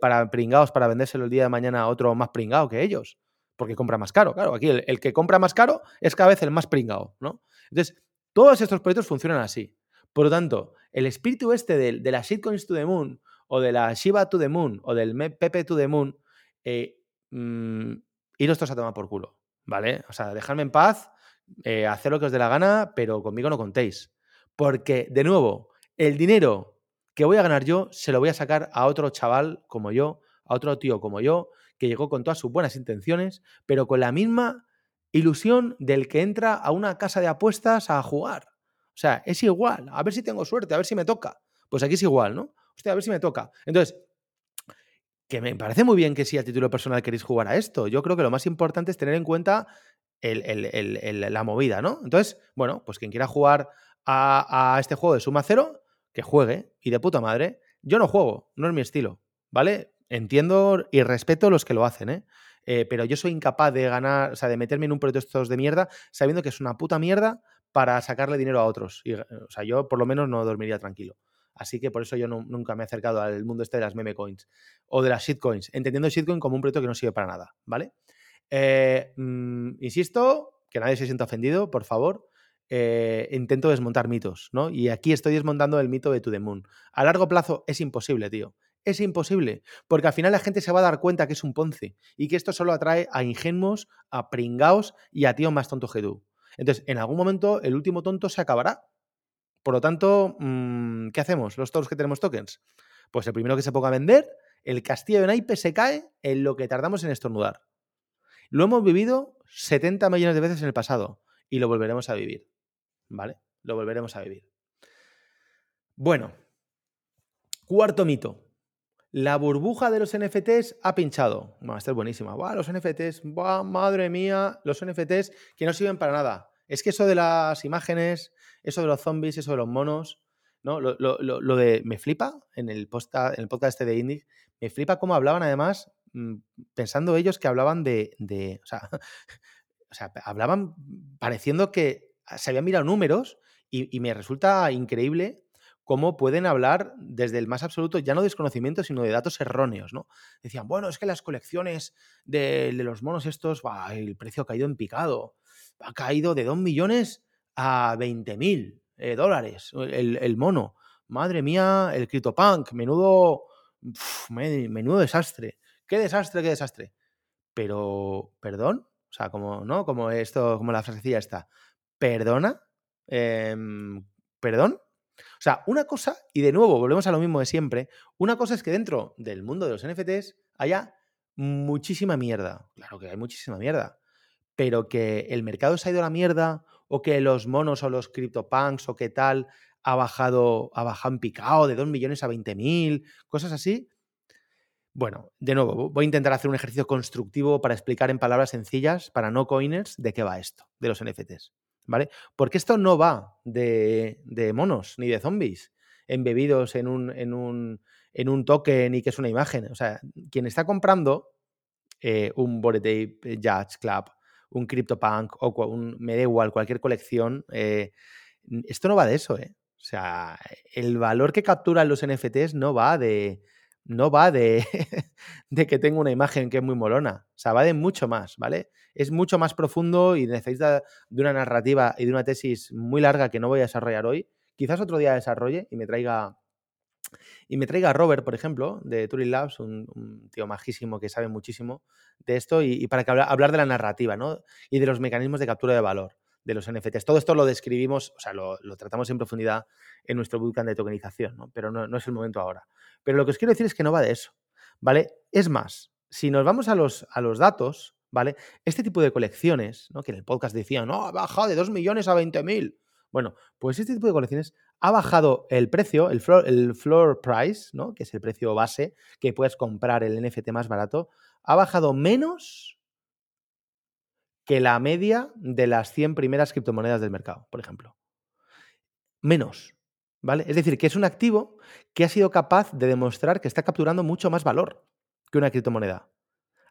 para pringados para vendérselo el día de mañana a otro más pringado que ellos. Porque compra más caro. Claro, aquí el, que compra más caro es cada vez el más pringado, ¿no? Entonces, todos estos proyectos funcionan así. Por lo tanto, el espíritu este de, de la shitcoins to the moon o de la Shiba to the Moon o del Pepe to the Moon, eh, mmm, iros todos a tomar por culo, ¿vale? O sea, dejadme en paz, eh, hacer lo que os dé la gana, pero conmigo no contéis. Porque, de nuevo, el dinero que voy a ganar yo se lo voy a sacar a otro chaval como yo, a otro tío como yo, que llegó con todas sus buenas intenciones, pero con la misma ilusión del que entra a una casa de apuestas a jugar. O sea, es igual, a ver si tengo suerte, a ver si me toca. Pues aquí es igual, ¿no? hostia, a ver si me toca. Entonces, que me parece muy bien que si a título personal queréis jugar a esto. Yo creo que lo más importante es tener en cuenta la movida, ¿no? Entonces, bueno, pues quien quiera jugar a, este juego de suma cero, que juegue y de puta madre. Yo no juego, no es mi estilo, ¿vale? Entiendo y respeto a los que lo hacen, ¿eh? ¿eh? pero yo soy incapaz de ganar, o sea, de meterme en un proyecto de mierda sabiendo que es una puta mierda para sacarle dinero a otros. Y, o sea, yo por lo menos no dormiría tranquilo. Así que por eso yo nunca me he acercado al mundo este de las meme coins o de las shitcoins, entendiendo shitcoin como un proyecto que no sirve para nada, ¿vale? Eh, mm, insisto, que nadie se sienta ofendido, por favor. eh, intento desmontar mitos, ¿no? Y aquí estoy desmontando el mito de To The Moon. A largo plazo es imposible, tío. Es imposible, porque al final la gente se va a dar cuenta que es un ponce y que esto solo atrae a ingenuos, a pringaos y a tíos más tontos que tú. Entonces, en algún momento el último tonto se acabará. Por lo tanto, mm, ¿qué hacemos los todos que tenemos tokens? Pues el primero que se ponga a vender, el castillo de naipe se cae en lo que tardamos en estornudar. Lo hemos vivido 70 millones de veces en el pasado y lo volveremos a vivir. ¿Vale? Lo volveremos a vivir. Bueno, cuarto mito. La burbuja de los NFTs ha pinchado. Bueno, esta es buenísima. ¡Buah, los NFTs! ¡Buah, madre mía! Los NFTs que no sirven para nada. Es que eso de las imágenes, eso de los zombies, eso de los monos, ¿no? Lo, de. Me flipa en el, podcast, este de Indie, me flipa cómo hablaban además, mm, pensando ellos que hablaban de. o, sea, hablaban pareciendo que se habían mirado números y me resulta increíble cómo pueden hablar desde el más absoluto, ya no desconocimiento, sino de datos erróneos, ¿no? Decían, bueno, es que las colecciones de, los monos estos, el precio ha caído en picado, ha caído de 2 millones a 20 mil eh, dólares el, mono. Madre mía, el CryptoPunk, menudo, menudo desastre. Qué desastre, qué desastre. Pero, perdón, o sea, como, ¿no? Como esto, como la frasecilla está. ¿Perdona? Em, ¿Perdón? O sea, una cosa, y de nuevo volvemos a lo mismo de siempre, una cosa es que dentro del mundo de los NFTs haya muchísima mierda. Claro que hay muchísima mierda. Pero que el mercado se ha ido a la mierda, o que los monos o los CryptoPunks o qué tal ha bajado, ha bajado en picado de 2 millones a 20 mil, cosas así. Bueno, de nuevo, voy a intentar hacer un ejercicio constructivo para explicar en palabras sencillas para no coiners de qué va esto, de los NFTs. ¿Vale? Porque esto no va de, monos ni de zombies embebidos en un, en, un, en un token y que es una imagen. O sea, quien está comprando eh, un Bored Ape Judge Club, un CryptoPunk o un, me da igual, cualquier colección, eh, esto no va de eso, ¿eh? O sea, el valor que capturan los NFTs no va de, no va de, de que tenga una imagen que es muy molona. O sea, va de mucho más, ¿vale? Es mucho más profundo y necesita de una narrativa y de una tesis muy larga que no voy a desarrollar hoy. Quizás otro día desarrolle y me traiga. Y me traiga a Robert, por ejemplo, de Turing Labs, un, tío majísimo que sabe muchísimo de esto, y, para que hablar de la narrativa, ¿no? Y de los mecanismos de captura de valor de los NFTs. Todo esto lo describimos, o sea, lo, tratamos en profundidad en nuestro bootcamp de tokenización, ¿no? Pero no, no, es el momento ahora. Pero lo que os quiero decir es que no va de eso, ¿vale? Es más, si nos vamos a los, a los datos, ¿vale? Este tipo de colecciones, ¿no? Que en el podcast decían, no, ha bajado de 2 millones a 20 mil. Bueno, pues este tipo de colecciones ha bajado el precio, el floor, el floor price, ¿no? Que es el precio base que puedes comprar el NFT más barato, ha bajado menos que la media de las 100 primeras criptomonedas del mercado, por ejemplo. Menos. ¿Vale? Es decir, que es un activo que ha sido capaz de demostrar que está capturando mucho más valor que una criptomoneda.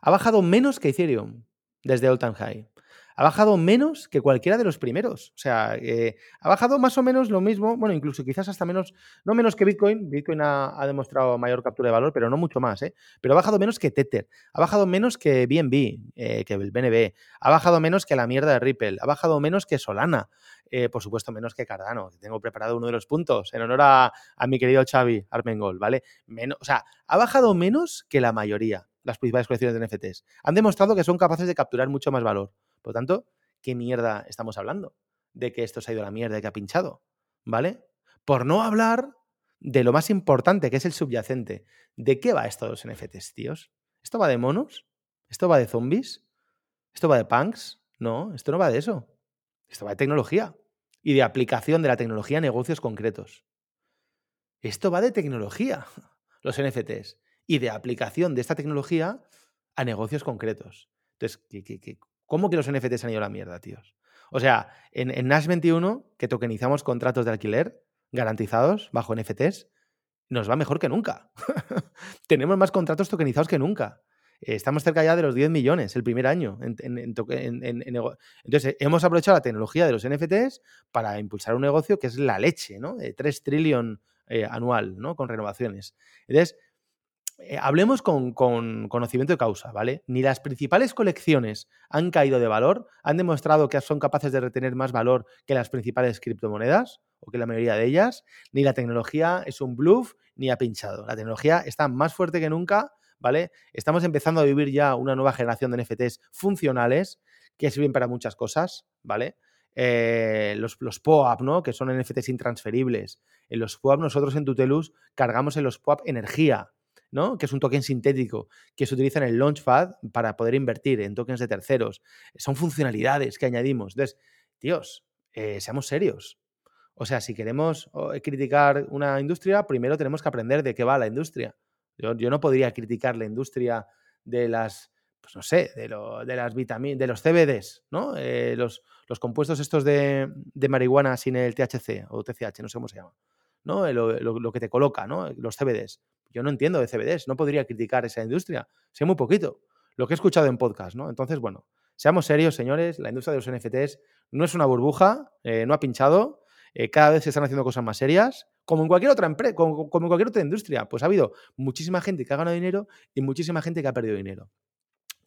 Ha bajado menos que Ethereum desde all time high ha bajado menos que cualquiera de los primeros. O sea, eh, ha bajado más o menos lo mismo, bueno, incluso quizás hasta menos, no menos que Bitcoin. Bitcoin ha, demostrado mayor captura de valor, pero no mucho más, ¿eh? Pero ha bajado menos que Tether, ha bajado menos que BNB, eh, que el BNB, ha bajado menos que la mierda de Ripple, ha bajado menos que Solana. Eh, por supuesto, menos que Cardano, tengo preparado uno de los puntos en honor a, mi querido Xavi Armengol, ¿vale? Menos, o sea, ha bajado menos que la mayoría, las principales colecciones de NFTs. Han demostrado que son capaces de capturar mucho más valor. Por lo tanto, ¿qué mierda estamos hablando? De que esto se ha ido a la mierda y que ha pinchado, ¿vale? Por no hablar de lo más importante, que es el subyacente. ¿De qué va esto de los NFTs, tíos? ¿Esto va de monos? ¿Esto va de zombies? ¿Esto va de punks? No, esto no va de eso. Esto va de tecnología y de aplicación de la tecnología a negocios concretos. Esto va de tecnología, los NFTs, y de aplicación de esta tecnología a negocios concretos. Entonces, ¿qué, ¿Cómo que los NFTs han ido a la mierda, tíos? O sea, en, Nash 21, que tokenizamos contratos de alquiler garantizados bajo NFTs, nos va mejor que nunca. Tenemos más contratos tokenizados que nunca. Estamos cerca ya de los 10 millones el primer año. Entonces, hemos aprovechado la tecnología de los NFTs para impulsar un negocio que es la leche, ¿no? De 3 trillion eh, anual, ¿no? Con renovaciones. Entonces, eh, hablemos con, conocimiento de causa, ¿vale? Ni las principales colecciones han caído de valor, han demostrado que son capaces de retener más valor que las principales criptomonedas, o que la mayoría de ellas, ni la tecnología es un bluff, ni ha pinchado. La tecnología está más fuerte que nunca, ¿vale? Estamos empezando a vivir ya una nueva generación de NFTs funcionales que sirven para muchas cosas, ¿vale? Eh, los, los POAP, ¿no? Que son NFTs intransferibles. En los POAP nosotros en Tutelus cargamos en los POAP energía, ¿no? Que es un token sintético que se utiliza en el Launchpad para poder invertir en tokens de terceros. Son funcionalidades que añadimos. Entonces, tíos, eh, seamos serios. O sea, si queremos criticar una industria, primero tenemos que aprender de qué va la industria. Yo, no podría criticar la industria de las, pues no sé, de, de las vitaminas, de los CBDs, ¿no? Eh, los, los, compuestos estos de, de, marihuana sin el THC o TCH, no sé cómo se llama, ¿no? Lo, lo, que te coloca, ¿no? Los CBDs. Yo no entiendo de CBDs, no podría criticar esa industria, sé muy poquito. Lo que he escuchado en podcast, ¿no? Entonces, bueno, seamos serios, señores, la industria de los NFTs no es una burbuja, eh, no ha pinchado, eh, cada vez se están haciendo cosas más serias, como en cualquier otra empresa, como, en cualquier otra industria. Pues ha habido muchísima gente que ha ganado dinero y muchísima gente que ha perdido dinero.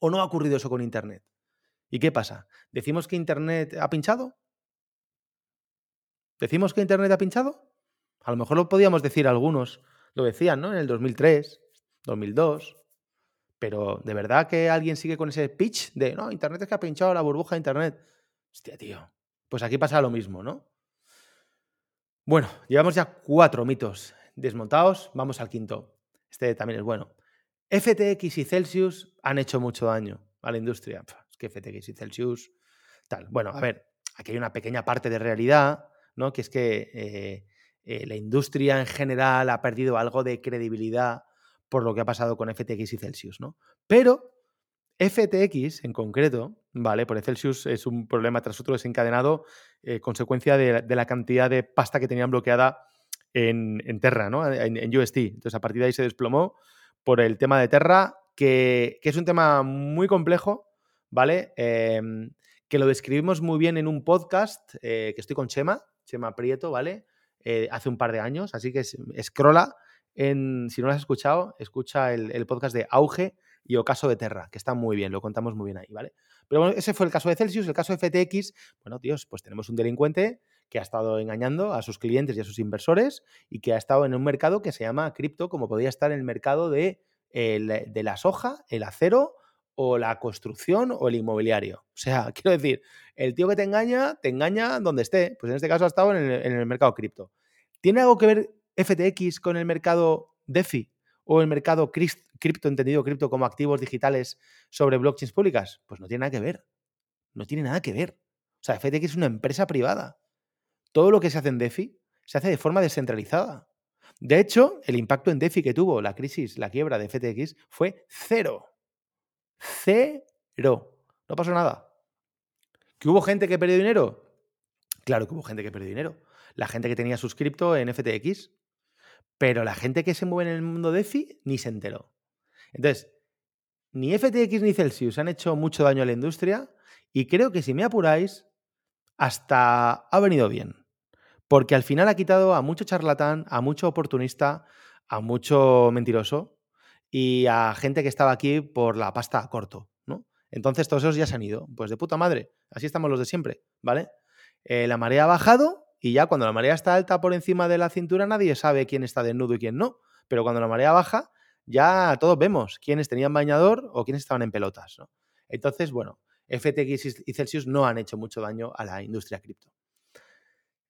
¿O no ha ocurrido eso con Internet? ¿Y qué pasa? ¿Decimos que Internet ha pinchado? ¿Decimos que Internet ha pinchado? A lo mejor lo podíamos decir algunos, lo decían, ¿no? En el 2003, 2002. Pero ¿de verdad que alguien sigue con ese pitch de, no, Internet es que ha pinchado la burbuja de Internet? Hostia, tío. Pues aquí pasa lo mismo, ¿no? Bueno, llevamos ya cuatro mitos desmontados, vamos al quinto. Este también es bueno. FTX y Celsius han hecho mucho daño a la industria. Es que FTX y Celsius, tal. Bueno, a ver, aquí hay una pequeña parte de realidad, ¿no? Que es que eh, eh, la industria en general ha perdido algo de credibilidad por lo que ha pasado con FTX y Celsius, ¿no? Pero FTX en concreto, ¿vale? Por Celsius es un problema tras otro desencadenado, eh, consecuencia de, la cantidad de pasta que tenían bloqueada en, Terra, ¿no? En, UST. Entonces, a partir de ahí se desplomó por el tema de Terra, que, es un tema muy complejo, ¿vale? Em, que lo describimos muy bien en un podcast eh, que estoy con Chema, Chema Prieto, ¿vale? Eh, hace un par de años, así que scrolla. En, si no lo has escuchado, escucha el, podcast de Auge y Ocaso de Terra, que está muy bien, lo contamos muy bien ahí, ¿vale? Pero bueno, ese fue el caso de Celsius, el caso de FTX, bueno, tíos, pues tenemos un delincuente que ha estado engañando a sus clientes y a sus inversores y que ha estado en un mercado que se llama cripto, como podía estar en el mercado de, de la soja, el acero o la construcción o el inmobiliario. O sea, quiero decir, el tío que te engaña, te engaña donde esté. Pues en este caso ha estado en el, mercado cripto. ¿Tiene algo que ver FTX con el mercado DeFi o el mercado cripto, entendido cripto como activos digitales sobre blockchains públicas? Pues no tiene nada que ver. No tiene nada que ver. O sea, FTX es una empresa privada. Todo lo que se hace en DeFi se hace de forma descentralizada. De hecho, el impacto en DeFi que tuvo la crisis, la quiebra de FTX fue cero. Cero. No pasó nada. ¿Que hubo gente que perdió dinero? Claro que hubo gente que perdió dinero. La gente que tenía suscripto en FTX pero la gente que se mueve en el mundo DeFi ni se enteró. Entonces, ni FTX ni Celsius han hecho mucho daño a la industria y creo que si me apuráis, hasta ha venido bien. Porque al final ha quitado a mucho charlatán, a mucho oportunista, a mucho mentiroso y a gente que estaba aquí por la pasta corto, ¿no? Entonces todos esos ya se han ido. Pues de puta madre. Así estamos los de siempre, ¿vale? Eh, la marea ha bajado y ya cuando la marea está alta por encima de la cintura nadie sabe quién está desnudo y quién no. Pero cuando la marea baja, ya todos vemos quiénes tenían bañador o quiénes estaban en pelotas. ¿no? Entonces, bueno, FTX y Celsius no han hecho mucho daño a la industria cripto.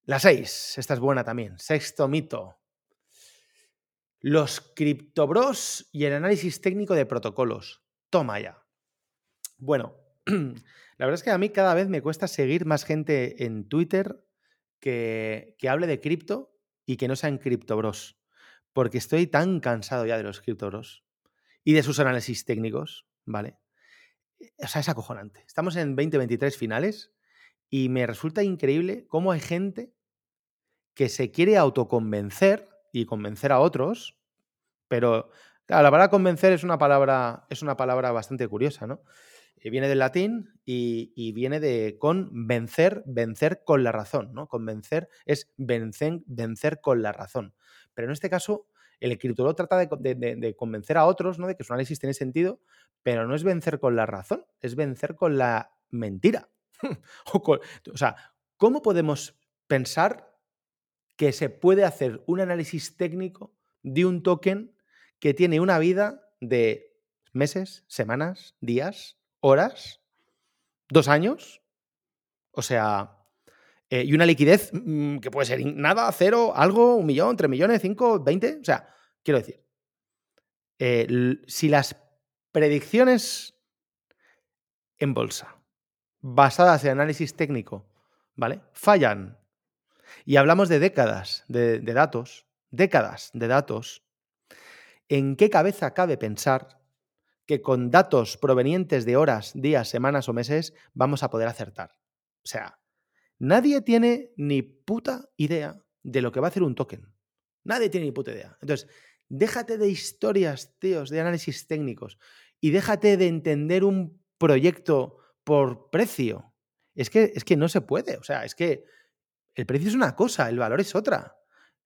La 6, esta es buena también. Sexto mito. Los criptobros y el análisis técnico de protocolos. Toma ya. Bueno, la verdad es que a mí cada vez me cuesta seguir más gente en Twitter que, hable de cripto y que no sean criptobros. Porque estoy tan cansado ya de los criptobros y de sus análisis técnicos, ¿vale? O sea, es acojonante. Estamos en 2023 finales y me resulta increíble cómo hay gente que se quiere autoconvencer y convencer a otros, pero la palabra convencer es una palabra, es una palabra bastante curiosa, ¿no? Eh, viene del latín y, viene de con vencer, con la razón, ¿no? Convencer es vencer, con la razón. Pero en este caso, el criptolog trata de, convencer a otros ¿no? de que su análisis tiene sentido, pero no es vencer con la razón, es vencer con la mentira. o, sea, ¿cómo podemos pensar que se puede hacer un análisis técnico de un token que tiene una vida de meses, semanas, días, horas, dos años? O sea, eh, y una liquidez mm, que puede ser nada, cero, algo, un millón, tres millones, cinco, veinte. O sea, quiero decir, eh, si las predicciones en bolsa basadas en análisis técnico, ¿vale? Fallan. Y hablamos de décadas de, datos, décadas de datos. ¿En qué cabeza cabe pensar que con datos provenientes de horas, días, semanas o meses vamos a poder acertar? O sea, Nadie tiene ni puta idea de lo que va a hacer un token. Nadie tiene ni puta idea. Entonces, déjate de historias, tíos, de análisis técnicos y déjate de entender un proyecto por precio. Es que, es que no se puede. O sea, es que el precio es una cosa, el valor es otra.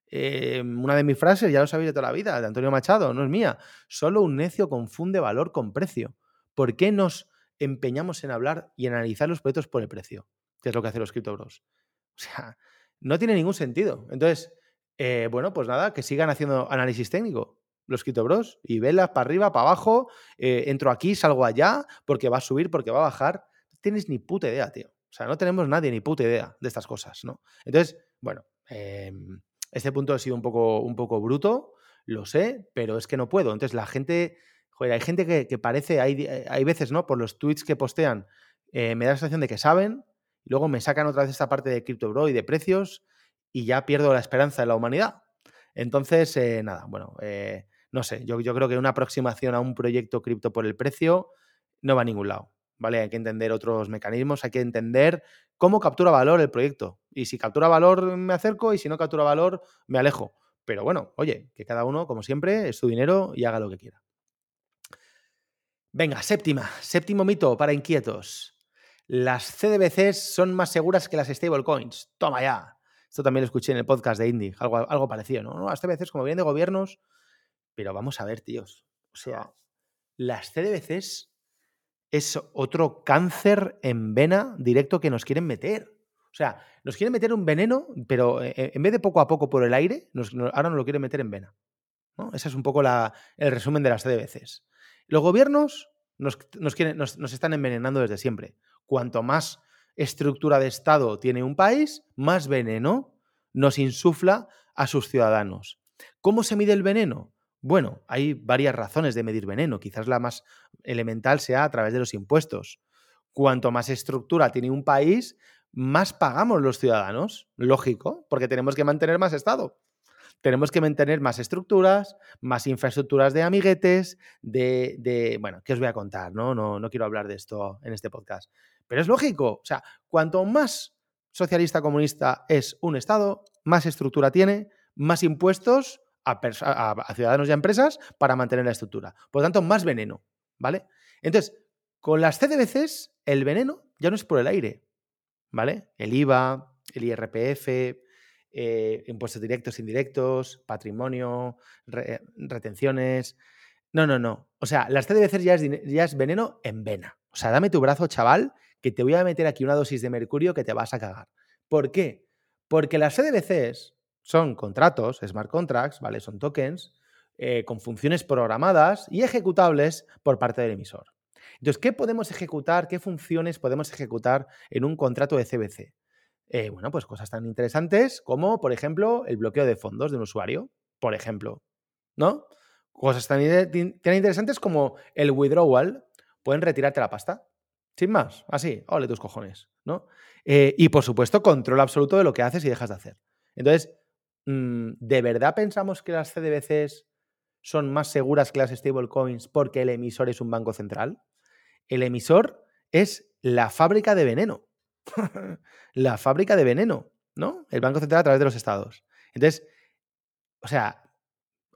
Em, una de mis frases, ya lo sabéis de toda la vida, de Antonio Machado, no es mía. Solo un necio confunde valor con precio. ¿Por qué nos empeñamos en hablar y analizar los proyectos por el precio? que es lo que hacen los criptobros. O sea, no tiene ningún sentido. Entonces, eh, bueno, pues nada, que sigan haciendo análisis técnico los criptobros y velas para arriba, para abajo, eh, entro aquí, salgo allá, porque va a subir, porque va a bajar. No tienes ni puta idea, tío. O sea, no tenemos nadie ni puta idea de estas cosas, ¿no? Entonces, bueno, em, este punto ha sido un poco, un poco bruto, lo sé, pero es que no puedo. Entonces, la gente, joder, hay gente que, parece, hay, hay, veces, ¿no? Por los tweets que postean, eh, me da la sensación de que saben, luego me sacan otra vez esta parte de CryptoBro y de precios y ya pierdo la esperanza en la humanidad. Entonces, eh, nada, bueno, eh, no sé, yo, yo, creo que una aproximación a un proyecto cripto por el precio no va a ningún lado, ¿vale? Hay que entender otros mecanismos, hay que entender cómo captura valor el proyecto. Y si captura valor me acerco y si no captura valor me alejo. Pero bueno, oye, que cada uno, como siempre, es su dinero y haga lo que quiera. Venga, séptima, séptimo mito para inquietos las CDBCs son más seguras que las stablecoins. Toma ya. Esto también lo escuché en el podcast de Indy, algo, algo parecido, ¿no? Las CDBCs como vienen de gobiernos, pero vamos a ver, tíos. O sea, las CDBCs es otro cáncer en vena directo que nos quieren meter. O sea, nos quieren meter un veneno, pero eh, en vez de poco a poco por el aire, ahora nos lo quieren meter en vena. ¿no? Ese es un poco el resumen de las CDBCs. Los gobiernos nos, nos, están envenenando desde siempre. Cuanto más estructura de Estado tiene un país, más veneno nos insufla a sus ciudadanos. ¿Cómo se mide el veneno? Bueno, hay varias razones de medir veneno. Quizás la más elemental sea a través de los impuestos. Cuanto más estructura tiene un país, más pagamos los ciudadanos. Lógico, porque tenemos que mantener más Estado tenemos que mantener más estructuras, más infraestructuras de amiguetes, de, bueno, ¿qué os voy a contar? ¿no? No, no quiero hablar de esto en este podcast. Pero es lógico, o sea, cuanto más socialista comunista es un Estado, más estructura tiene, más impuestos a, ciudadanos y a empresas para mantener la estructura. Por lo tanto, más veneno, ¿vale? Entonces, con las CDBCs, el veneno ya no es por el aire, ¿vale? El IVA, el IRPF, eh, impuestos directos, indirectos, patrimonio, retenciones. No, no, no. O sea, las CDBCs ya es, ya es veneno en vena. O sea, dame tu brazo, chaval, que te voy a meter aquí una dosis de mercurio que te vas a cagar. ¿Por qué? Porque las CDBCs son contratos, smart contracts, ¿vale? Son tokens eh, con funciones programadas y ejecutables por parte del emisor. Entonces, ¿qué podemos ejecutar? ¿Qué funciones podemos ejecutar en un contrato de CBC? Eh, bueno, pues cosas tan interesantes como, por ejemplo, el bloqueo de fondos de un usuario, por ejemplo, ¿no? Cosas tan, interesantes como el withdrawal, pueden retirarte la pasta, sin más, así, ole tus cojones, ¿no? Eh, y por supuesto, control absoluto de lo que haces y dejas de hacer. Entonces, ¿de verdad pensamos que las CDBCs son más seguras que las stablecoins porque el emisor es un banco central? El emisor es la fábrica de veneno la fábrica de veneno, ¿no? El Banco Central a través de los estados. Entonces, o sea,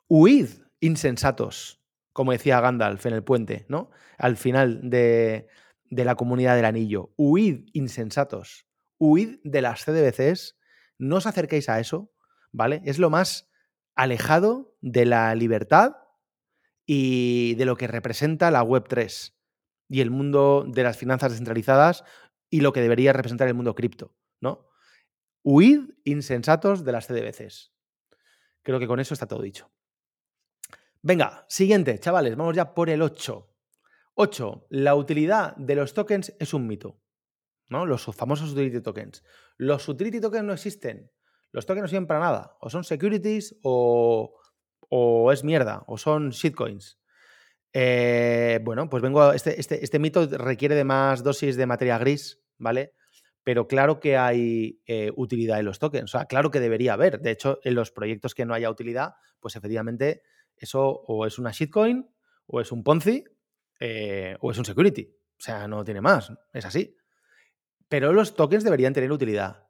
huid insensatos, como decía Gandalf en el puente, ¿no? Al final de, de la comunidad del anillo. Huid insensatos. Huid de las CDBCs. No os acerquéis a eso, ¿vale? Es lo más alejado de la libertad y de lo que representa la Web3 y el mundo de las finanzas descentralizadas y lo que debería representar el mundo cripto, ¿no? Huid insensatos de las CDBCs. Creo que con eso está todo dicho. Venga, siguiente, chavales, vamos ya por el 8. 8. La utilidad de los tokens es un mito. ¿no? Los famosos utility tokens. Los utility tokens no existen. Los tokens no sirven para nada. O son securities o, o es mierda. O son shitcoins. Eh, bueno, pues vengo a. Este, este, este, mito requiere de más dosis de materia gris, ¿vale? Pero claro que hay eh, utilidad en los tokens. O sea, claro que debería haber. De hecho, en los proyectos que no haya utilidad, pues efectivamente eso o es una shitcoin, o es un Ponzi, eh, o es un security. O sea, no tiene más. Es así. Pero los tokens deberían tener utilidad.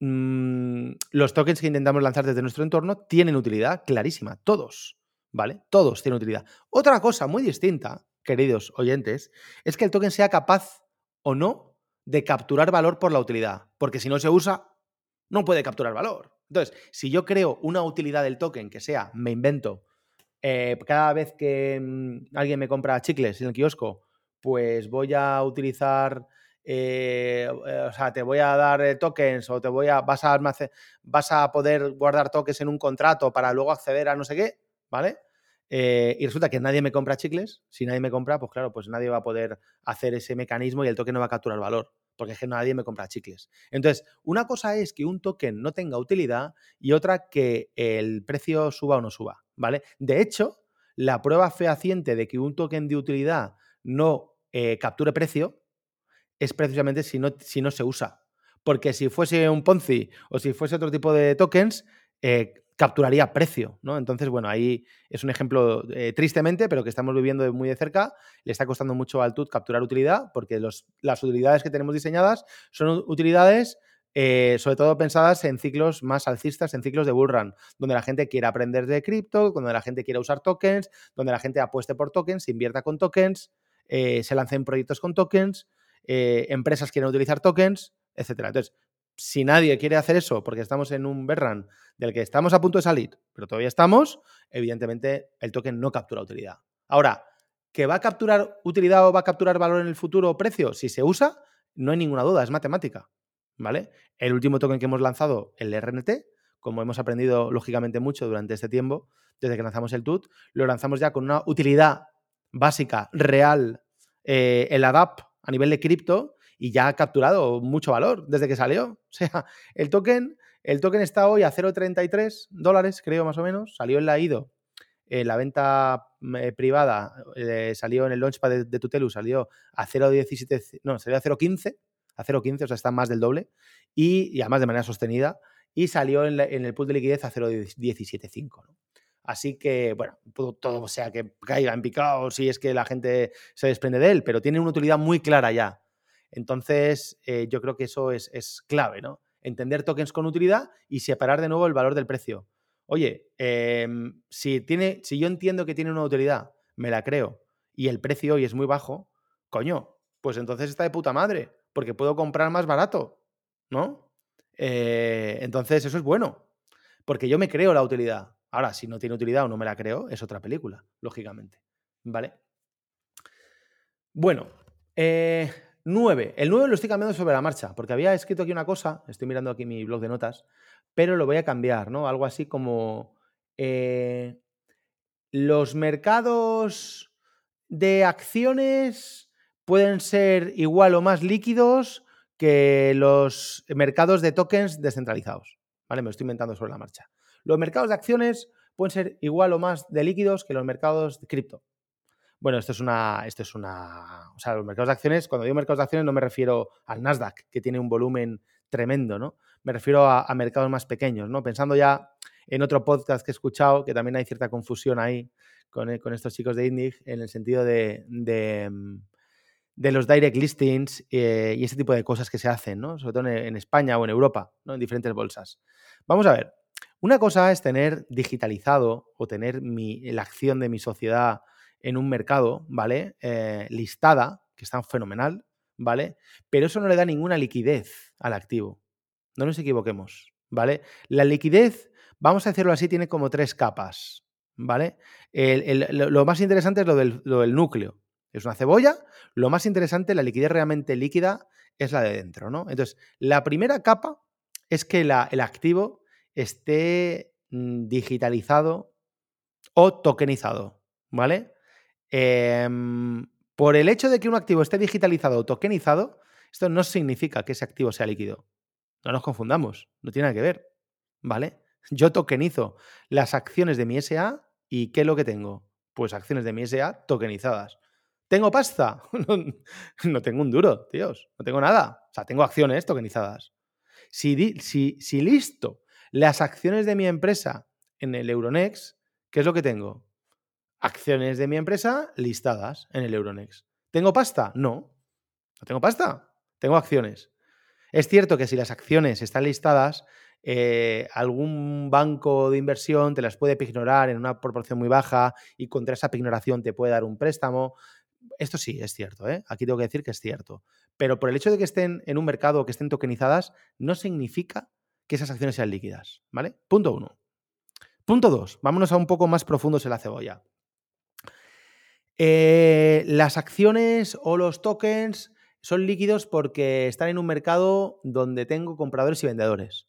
Mm, los tokens que intentamos lanzar desde nuestro entorno tienen utilidad clarísima. Todos. ¿vale? Todos tienen utilidad. Otra cosa muy distinta, queridos oyentes, es que el token sea capaz o no de capturar valor por la utilidad, porque si no se usa, no puede capturar valor. Entonces, si yo creo una utilidad del token que sea, me invento, eh, cada vez que mm, alguien me compra chicles en el kiosco, pues voy a utilizar, eh, o sea, te voy a dar eh, tokens o te voy a, vas a, vas a poder guardar tokens en un contrato para luego acceder a no sé qué, ¿vale? Eh, y resulta que nadie me compra chicles. Si nadie me compra, pues claro, pues nadie va a poder hacer ese mecanismo y el token no va a capturar valor, porque es que nadie me compra chicles. Entonces, una cosa es que un token no tenga utilidad y otra que el precio suba o no suba, ¿vale? De hecho, la prueba fehaciente de que un token de utilidad no eh, capture precio es precisamente si no, si no se usa. Porque si fuese un Ponzi o si fuese otro tipo de tokens, eh, capturaría precio, ¿no? Entonces, bueno, ahí es un ejemplo eh, tristemente, pero que estamos viviendo muy de cerca. Le está costando mucho al TUT capturar utilidad, porque las utilidades que tenemos diseñadas son utilidades eh, sobre todo pensadas en ciclos más alcistas, en ciclos de bullrun, donde la gente quiera aprender de cripto, donde la gente quiera usar tokens, donde la gente apueste por tokens, invierta con tokens, eh, se lancen proyectos con tokens, empresas quieren utilizar tokens, etcétera. Entonces, si nadie quiere hacer eso porque estamos en un berran del que estamos a punto de salir, pero todavía estamos, evidentemente el token no captura utilidad. Ahora, ¿que va a capturar utilidad o va a capturar valor en el futuro o precio? Si se usa, no hay ninguna duda, es matemática. ¿Vale? El último token que hemos lanzado, el RNT, como hemos aprendido lógicamente mucho durante este tiempo, desde que lanzamos el TUT, lo lanzamos ya con una utilidad básica, real, eh, el ADAP a nivel de cripto, y ya ha capturado mucho valor desde que salió. O sea, el token, el token está hoy a 0,33 dólares, creo más o menos. Salió en la IDO, en la venta eh, privada, eh, salió en el launchpad de, Tutelu, salió a 0,17, no, salió a 0,15, a 0,15, o sea, está más del doble. Y, además de manera sostenida. Y salió en, el pool de liquidez a 0,175. Así que, bueno, todo sea que caiga en picado si es que la gente se desprende de él, pero tiene una utilidad muy clara ya. Entonces, eh, yo creo que eso es, clave, ¿no? Entender tokens con utilidad y separar de nuevo el valor del precio. Oye, em, si, tiene, si yo entiendo que tiene una utilidad, me la creo, y el precio hoy es muy bajo, coño, pues entonces está de puta madre, porque puedo comprar más barato, ¿no? Eh, entonces, eso es bueno, porque yo me creo la utilidad. Ahora, si no tiene utilidad o no me la creo, es otra película, lógicamente. ¿Vale? Bueno, eh, 9. El 9 lo estoy cambiando sobre la marcha, porque había escrito aquí una cosa, estoy mirando aquí mi blog de notas, pero lo voy a cambiar, ¿no? Algo así como eh, los mercados de acciones pueden ser igual o más líquidos que los mercados de tokens descentralizados. ¿Vale? Me lo estoy inventando sobre la marcha. Los mercados de acciones pueden ser igual o más de líquidos que los mercados de cripto. Bueno, esto es una, esto es una, o sea, los mercados de acciones, cuando digo mercados de acciones no me refiero al Nasdaq, que tiene un volumen tremendo, ¿no? Me refiero a, mercados más pequeños, ¿no? Pensando ya en otro podcast que he escuchado, que también hay cierta confusión ahí con, eh, estos chicos de Indig, en el sentido de, de, mm, los direct listings eh, y ese tipo de cosas que se hacen, ¿no? Sobre todo en, España o en Europa, ¿no? En diferentes bolsas. Vamos a ver. Una cosa es tener digitalizado o tener la acción de mi sociedad en un mercado, ¿vale? Eh, listada, que está fenomenal, ¿vale? Pero eso no le da ninguna liquidez al activo. No nos equivoquemos, ¿vale? La liquidez vamos a decirlo así, tiene como tres capas, ¿vale? lo más interesante es lo del, lo del, núcleo. Es una cebolla. Lo más interesante, la liquidez realmente líquida, es la de dentro, ¿no? Entonces, la primera capa es que el activo esté mm, digitalizado o tokenizado, ¿vale? Em, por el hecho de que un activo esté digitalizado o tokenizado, esto no significa que ese activo sea líquido. No nos confundamos, no tiene nada que ver, ¿vale? Yo tokenizo las acciones de mi SA y ¿qué es lo que tengo? Pues acciones de mi SA tokenizadas. ¿Tengo pasta? no, tengo un duro, tíos. No tengo nada. O sea, tengo acciones tokenizadas. Si, si, si listo las acciones de mi empresa en el Euronext, ¿qué es lo que tengo? Acciones de mi empresa listadas en el Euronext. ¿Tengo pasta? No. No tengo pasta. Tengo acciones. Es cierto que si las acciones están listadas, eh, algún banco de inversión te las puede ignorar en una proporción muy baja y contra esa pignoración te puede dar un préstamo. Esto sí, es cierto, ¿eh? aquí tengo que decir que es cierto. Pero por el hecho de que estén en un mercado o que estén tokenizadas, no significa que esas acciones sean líquidas, ¿vale? Punto uno. Punto dos, vámonos a un poco más profundos en la cebolla. Eh, las acciones o los tokens son líquidos porque están en un mercado donde tengo compradores y vendedores.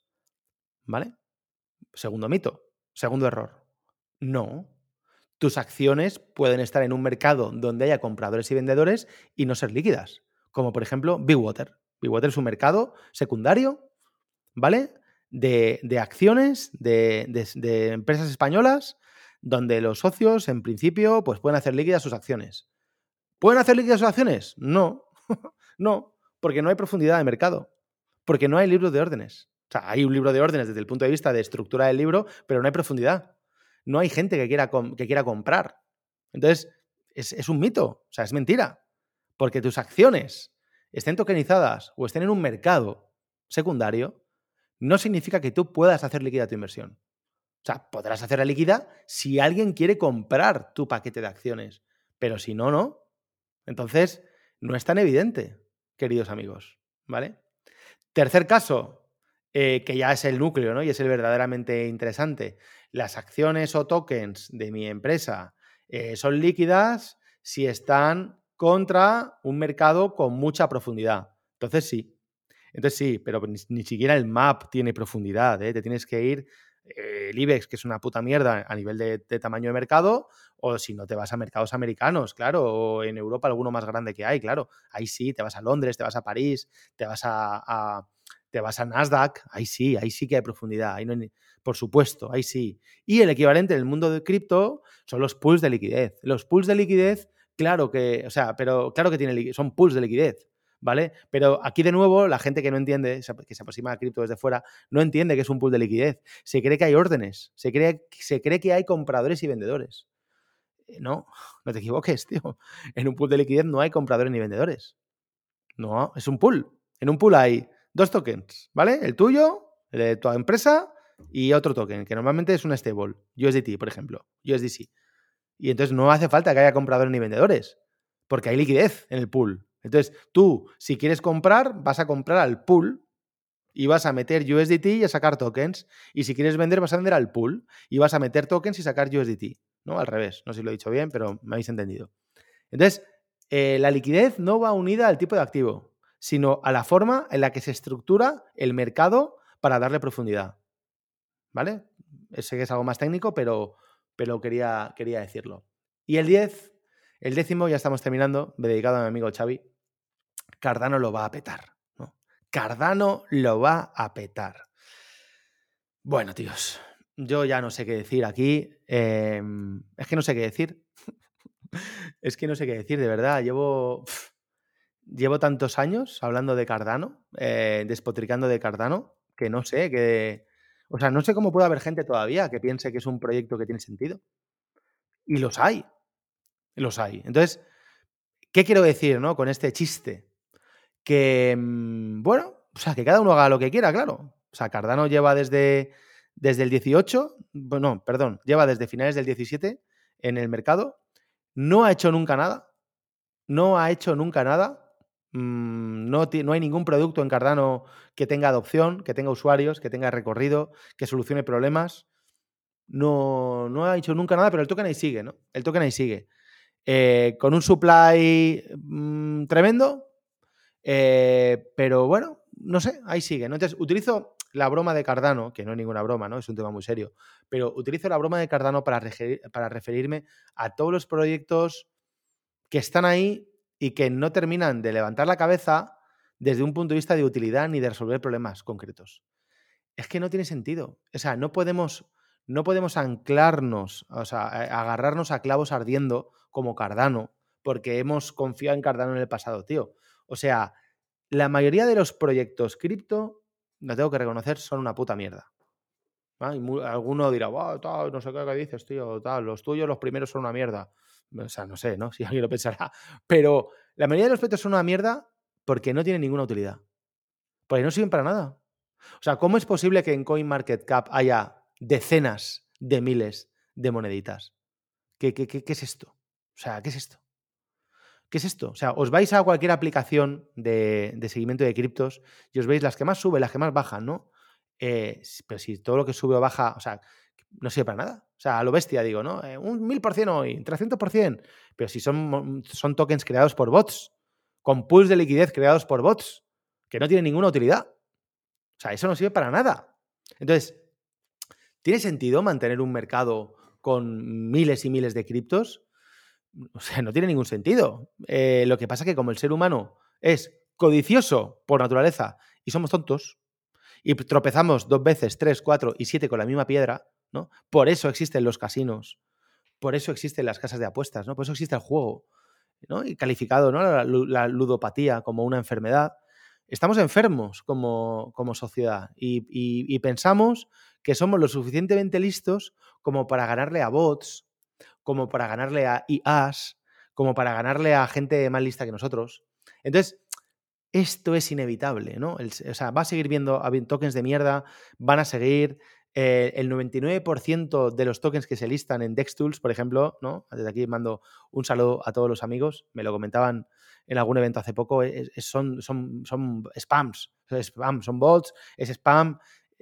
¿Vale? Segundo mito. Segundo error. No. Tus acciones pueden estar en un mercado donde haya compradores y vendedores y no ser líquidas. Como por ejemplo Big Water. Big Water es un mercado secundario, ¿vale? De, acciones de, empresas españolas donde los socios, en principio, pues pueden hacer líquidas sus acciones. ¿Pueden hacer líquidas sus acciones? No. no, porque no hay profundidad de mercado. Porque no hay libros de órdenes. O sea, hay un libro de órdenes desde el punto de vista de estructura del libro, pero no hay profundidad. No hay gente que quiera, que quiera comprar. Entonces, es, un mito, o sea, es mentira. Porque tus acciones estén tokenizadas o estén en un mercado secundario, no significa que tú puedas hacer líquida tu inversión. O sea, podrás hacerla líquida si alguien quiere comprar tu paquete de acciones, pero si no, no. Entonces, no es tan evidente, queridos amigos, ¿vale? Tercer caso, eh, que ya es el núcleo, ¿no? Y es el verdaderamente interesante. Las acciones o tokens de mi empresa eh, son líquidas si están contra un mercado con mucha profundidad. Entonces sí. Entonces sí, pero ni, siquiera el map tiene profundidad. ¿eh? Te tienes que ir eh, el IBEX, que es una puta mierda a nivel de, tamaño de mercado, o si no te vas a mercados americanos, claro, o en Europa alguno más grande que hay, claro. Ahí sí, te vas a Londres, te vas a París, te vas a te vas a Nasdaq, ahí sí, ahí sí que hay profundidad, ahí no por supuesto, ahí sí. Y el equivalente en el mundo de cripto son los pools de liquidez. Los pools de liquidez, claro que, o sea, pero claro que tiene, son pools de liquidez. ¿Vale? Pero aquí de nuevo, la gente que no entiende, que se aproxima a cripto desde fuera, no entiende que es un pool de liquidez. Se cree que hay órdenes, se cree, que hay compradores y vendedores. Eh, no, no te equivoques, tío. En un pool de liquidez no hay compradores ni vendedores. No, es un pool. En un pool hay dos tokens, ¿vale? El tuyo, el de tu empresa y otro token, que normalmente es un stable, USDT, por ejemplo, USDC. Y entonces no hace falta que haya compradores ni vendedores, porque hay liquidez en el pool. Entonces, tú, si quieres comprar, vas a comprar al pool y vas a meter USDT y a sacar tokens. Y si quieres vender, vas a vender al pool y vas a meter tokens y sacar USDT. ¿No? Al revés. No sé si lo he dicho bien, pero me habéis entendido. Entonces, eh, la liquidez no va unida al tipo de activo sino a la forma en la que se estructura el mercado para darle profundidad. ¿Vale? Sé que es algo más técnico, pero, pero quería, quería decirlo. Y el 10, el décimo, ya estamos terminando, dedicado a mi amigo Xavi. Cardano lo va a petar. ¿no? Cardano lo va a petar. Bueno, tíos, yo ya no sé qué decir aquí. Em, es que no sé qué decir. es que no sé qué decir, de verdad. Llevo llevo tantos años hablando de Cardano, eh, despotricando de Cardano, que no sé, que... O sea, no sé cómo puede haber gente todavía que piense que es un proyecto que tiene sentido. Y los hay. Los hay. Entonces, ¿qué quiero decir, no? Con este chiste. Que, mm, bueno, o sea, que cada uno haga lo que quiera, claro. O sea, Cardano lleva desde, desde el 18, bueno, perdón, lleva desde finales del 17 en el mercado. No ha hecho nunca nada. No ha hecho nunca nada Mm, no, no, hay ningún producto en Cardano que tenga adopción, que tenga usuarios, que tenga recorrido, que solucione problemas. no, no ha dicho nunca nada, pero el token ahí sigue, ¿no? El token ahí sigue. Eh, con un supply mm, tremendo, eh, pero bueno, no sé, ahí sigue. Entonces, utilizo la broma de Cardano, que no es ninguna broma, ¿no? Es un tema muy serio, pero utilizo la broma de Cardano para, para referirme a todos los proyectos que están ahí y que no terminan de levantar la cabeza desde un punto de vista de utilidad ni de resolver problemas concretos. Es que no tiene sentido. O sea, no podemos, no podemos anclarnos, o sea, agarrarnos a clavos ardiendo como Cardano, porque hemos confiado en Cardano en el pasado, tío. O sea, la mayoría de los proyectos cripto, lo tengo que reconocer, son una puta mierda. alguno dirá, no sé qué dices, tío, tal, los tuyos, los primeros son una mierda. O sea, no sé, ¿no? Si alguien lo pensará. Pero la mayoría de los proyectos son una mierda porque no tienen ninguna utilidad. Porque no sirven para nada. O sea, ¿cómo es posible que en CoinMarketCap haya decenas de miles de moneditas? ¿Qué, qué, qué, qué es esto? O sea, ¿qué es esto? ¿Qué es esto? O sea, os vais a cualquier aplicación de, seguimiento de criptos y os veis las que más suben, las que más bajan, ¿no? Eh, pero si todo lo que sube o baja, o sea, no sirve para nada. O sea, a lo bestia digo, ¿no? Eh, un mil por cien hoy, 300%. Pero si son, son tokens creados por bots, con pools de liquidez creados por bots, que no tienen ninguna utilidad. O sea, eso no sirve para nada. Entonces, ¿tiene sentido mantener un mercado con miles y miles de criptos? O sea, no tiene ningún sentido. Eh, lo que pasa es que como el ser humano es codicioso por naturaleza y somos tontos y tropezamos dos veces, tres, cuatro y siete con la misma piedra, ¿no? Por eso existen los casinos, por eso existen las casas de apuestas, ¿no? Por eso existe el juego, ¿no? Y calificado, ¿no? La, ludopatía como una enfermedad. Estamos enfermos como, como sociedad y pensamos que somos lo suficientemente listos como para ganarle a bots, como para ganarle a IAs, como para ganarle a gente más lista que nosotros. Entonces, esto es inevitable, ¿no? o sea, va a seguir viendo tokens de mierda, van a seguir. Eh, el 99% de los tokens que se listan en DexTools, por ejemplo, ¿no? Desde aquí mando un saludo a todos los amigos, me lo comentaban en algún evento hace poco, son, son, son spams, spam, son bots, es spam,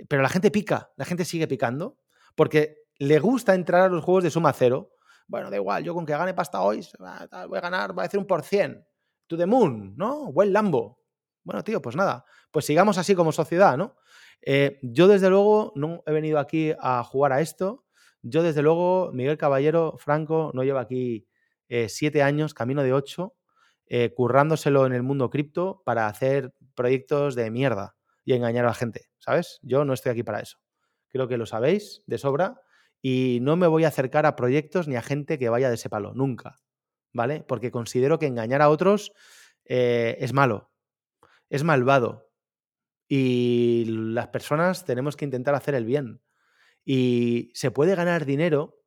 pero la gente pica, la gente sigue picando porque le gusta entrar a los juegos de suma cero, bueno, da igual, yo con que gane pasta hoy, voy a ganar, voy a hacer un por cien. To the moon, ¿no? Buen Lambo. Bueno, tío, pues nada, pues sigamos así como sociedad, ¿no? Eh, yo desde luego no he venido aquí a jugar a esto. Yo desde luego, Miguel Caballero, Franco, no lleva aquí eh, siete años, camino de ocho, eh, currándoselo en el mundo cripto para hacer proyectos de mierda y engañar a la gente, ¿sabes? Yo no estoy aquí para eso. Creo que lo sabéis de sobra y no me voy a acercar a proyectos ni a gente que vaya de ese palo, nunca, ¿vale? Porque considero que engañar a otros eh, es malo, es malvado. Y las personas tenemos que intentar hacer el bien. Y se puede ganar dinero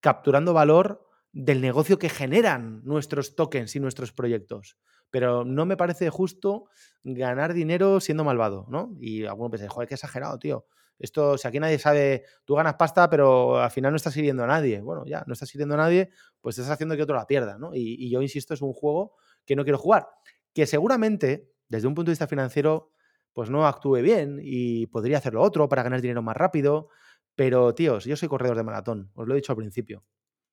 capturando valor del negocio que generan nuestros tokens y nuestros proyectos. Pero no me parece justo ganar dinero siendo malvado, ¿no? Y alguno piensa, joder, qué exagerado, tío. Esto, si aquí nadie sabe, tú ganas pasta, pero al final no estás sirviendo a nadie. Bueno, ya, no estás sirviendo a nadie, pues estás haciendo que otro la pierda, ¿no? Y, yo insisto, es un juego que no quiero jugar. Que seguramente, desde un punto de vista financiero, pues no actúe bien y podría hacerlo otro para ganar dinero más rápido. Pero, tíos, yo soy corredor de maratón, os lo he dicho al principio.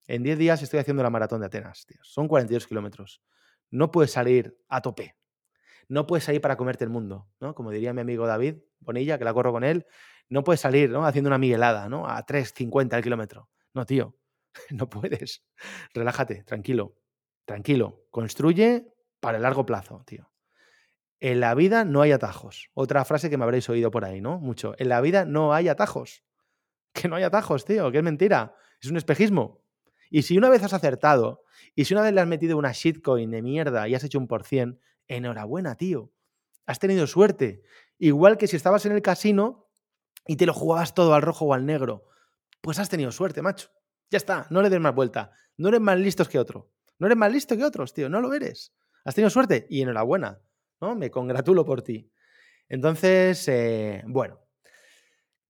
En 10 días estoy haciendo la maratón de Atenas, tíos. Son 42 kilómetros. No puedes salir a tope. No puedes salir para comerte el mundo, ¿no? Como diría mi amigo David Bonilla, que la corro con él, no puedes salir ¿no? haciendo una miguelada ¿no? a 3.50 el kilómetro. No, tío, no puedes. Relájate, tranquilo, tranquilo. Construye para el largo plazo, tío. En la vida no hay atajos. Otra frase que me habréis oído por ahí, ¿no? Mucho. En la vida no hay atajos. Que no hay atajos, tío, que es mentira. Es un espejismo. Y si una vez has acertado, y si una vez le has metido una shitcoin de mierda y has hecho un por cien, enhorabuena, tío. Has tenido suerte. Igual que si estabas en el casino y te lo jugabas todo al rojo o al negro, pues has tenido suerte, macho. Ya está, no le des más vuelta. No eres más listo que otro. No eres más listo que otros, tío, no lo eres. Has tenido suerte y enhorabuena, ¿no? Me congratulo por ti. Entonces, eh, bueno,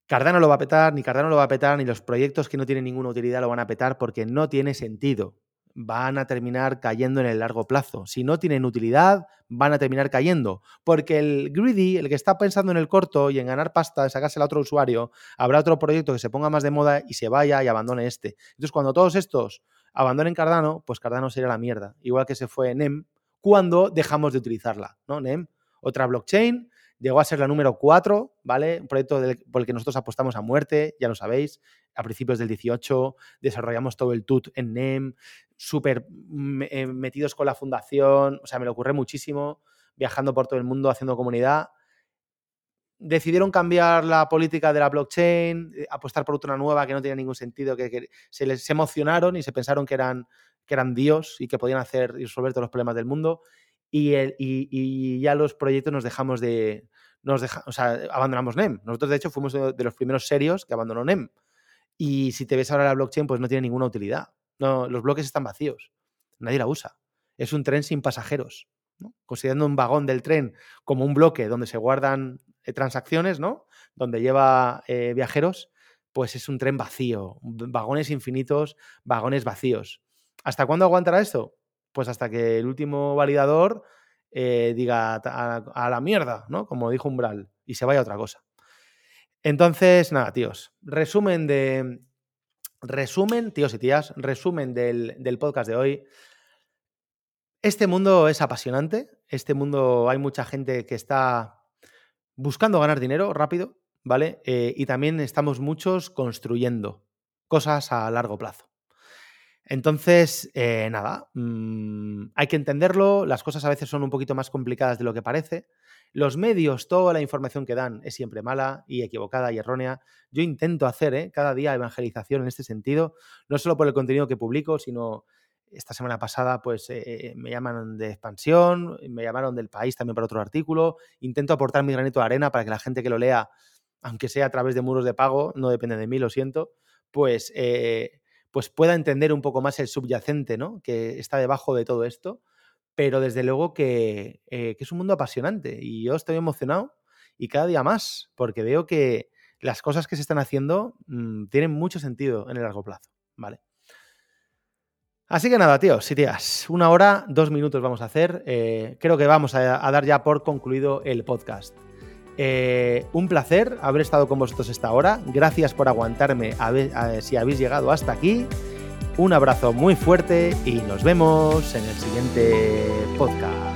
Cardano lo va a petar, ni Cardano lo va a petar, ni los proyectos que no tienen ninguna utilidad lo van a petar porque no tiene sentido. Van a terminar cayendo en el largo plazo. Si no tienen utilidad, van a terminar cayendo. Porque el greedy, el que está pensando en el corto y en ganar pasta, en sacársela a otro usuario, habrá otro proyecto que se ponga más de moda y se vaya y abandone este. Entonces, cuando todos estos abandonen Cardano, pues Cardano sería la mierda. Igual que se fue NEM cuando dejamos de utilizarla, ¿no? NEM, otra blockchain, llegó a ser la número 4, ¿vale? Un proyecto por el que nosotros apostamos a muerte, ya lo sabéis, a principios del 18, desarrollamos todo el TUT en NEM, súper eh, metidos con la fundación, o sea, me lo ocurre muchísimo, viajando por todo el mundo, haciendo comunidad. Decidieron cambiar la política de la blockchain, eh, apostar por otra nueva que no tenía ningún sentido, que, se les emocionaron y se pensaron que eran, que eran Dios y que podían hacer y resolver todos los problemas del mundo. Y, y, ya los proyectos nos dejamos de. Nos o sea, abandonamos NEM. Nosotros, de hecho, fuimos de los primeros serios que abandonó NEM. Y si te ves ahora la blockchain, pues no tiene ninguna utilidad. No, los bloques están vacíos. Nadie la usa. Es un tren sin pasajeros. Considerando un vagón del tren como un bloque donde se guardan eh, transacciones, ¿no? Donde lleva eh, viajeros, pues es un tren vacío. Vagones infinitos, vagones vacíos. ¿Hasta cuándo aguantará esto? Pues hasta que el último validador eh, diga a, la mierda, ¿no? Como dijo Umbral, y se vaya a otra cosa. Entonces, nada, tíos. Resumen de. Resumen, tíos y tías, resumen del, podcast de hoy. Este mundo es apasionante. Este mundo hay mucha gente que está buscando ganar dinero rápido, ¿vale? Eh, y también estamos muchos construyendo cosas a largo plazo. Entonces, eh, nada, mm, hay que entenderlo. Las cosas a veces son un poquito más complicadas de lo que parece. Los medios, toda la información que dan es siempre mala y equivocada y errónea. Yo intento hacer ¿eh? cada día evangelización en este sentido, no solo por el contenido que publico, sino esta semana pasada pues eh, me llaman de expansión, me llamaron del país también para otro artículo. Intento aportar mi granito de arena para que la gente que lo lea, aunque sea a través de muros de pago, no depende de mí, lo siento, pues, eh, pues pueda entender un poco más el subyacente ¿no? que está debajo de todo esto pero desde luego eh, que, es un mundo apasionante y yo estoy emocionado y cada día más, porque veo que las cosas que se están haciendo mm, tienen mucho sentido en el largo plazo, ¿vale? Así que nada, tíos y tías, una hora, dos minutos vamos a hacer. Eh, creo que vamos a, dar ya por concluido el podcast. Eh, un placer haber estado con vosotros esta hora. Gracias por aguantarme si habéis llegado hasta aquí. Un abrazo muy fuerte y nos vemos en el siguiente podcast.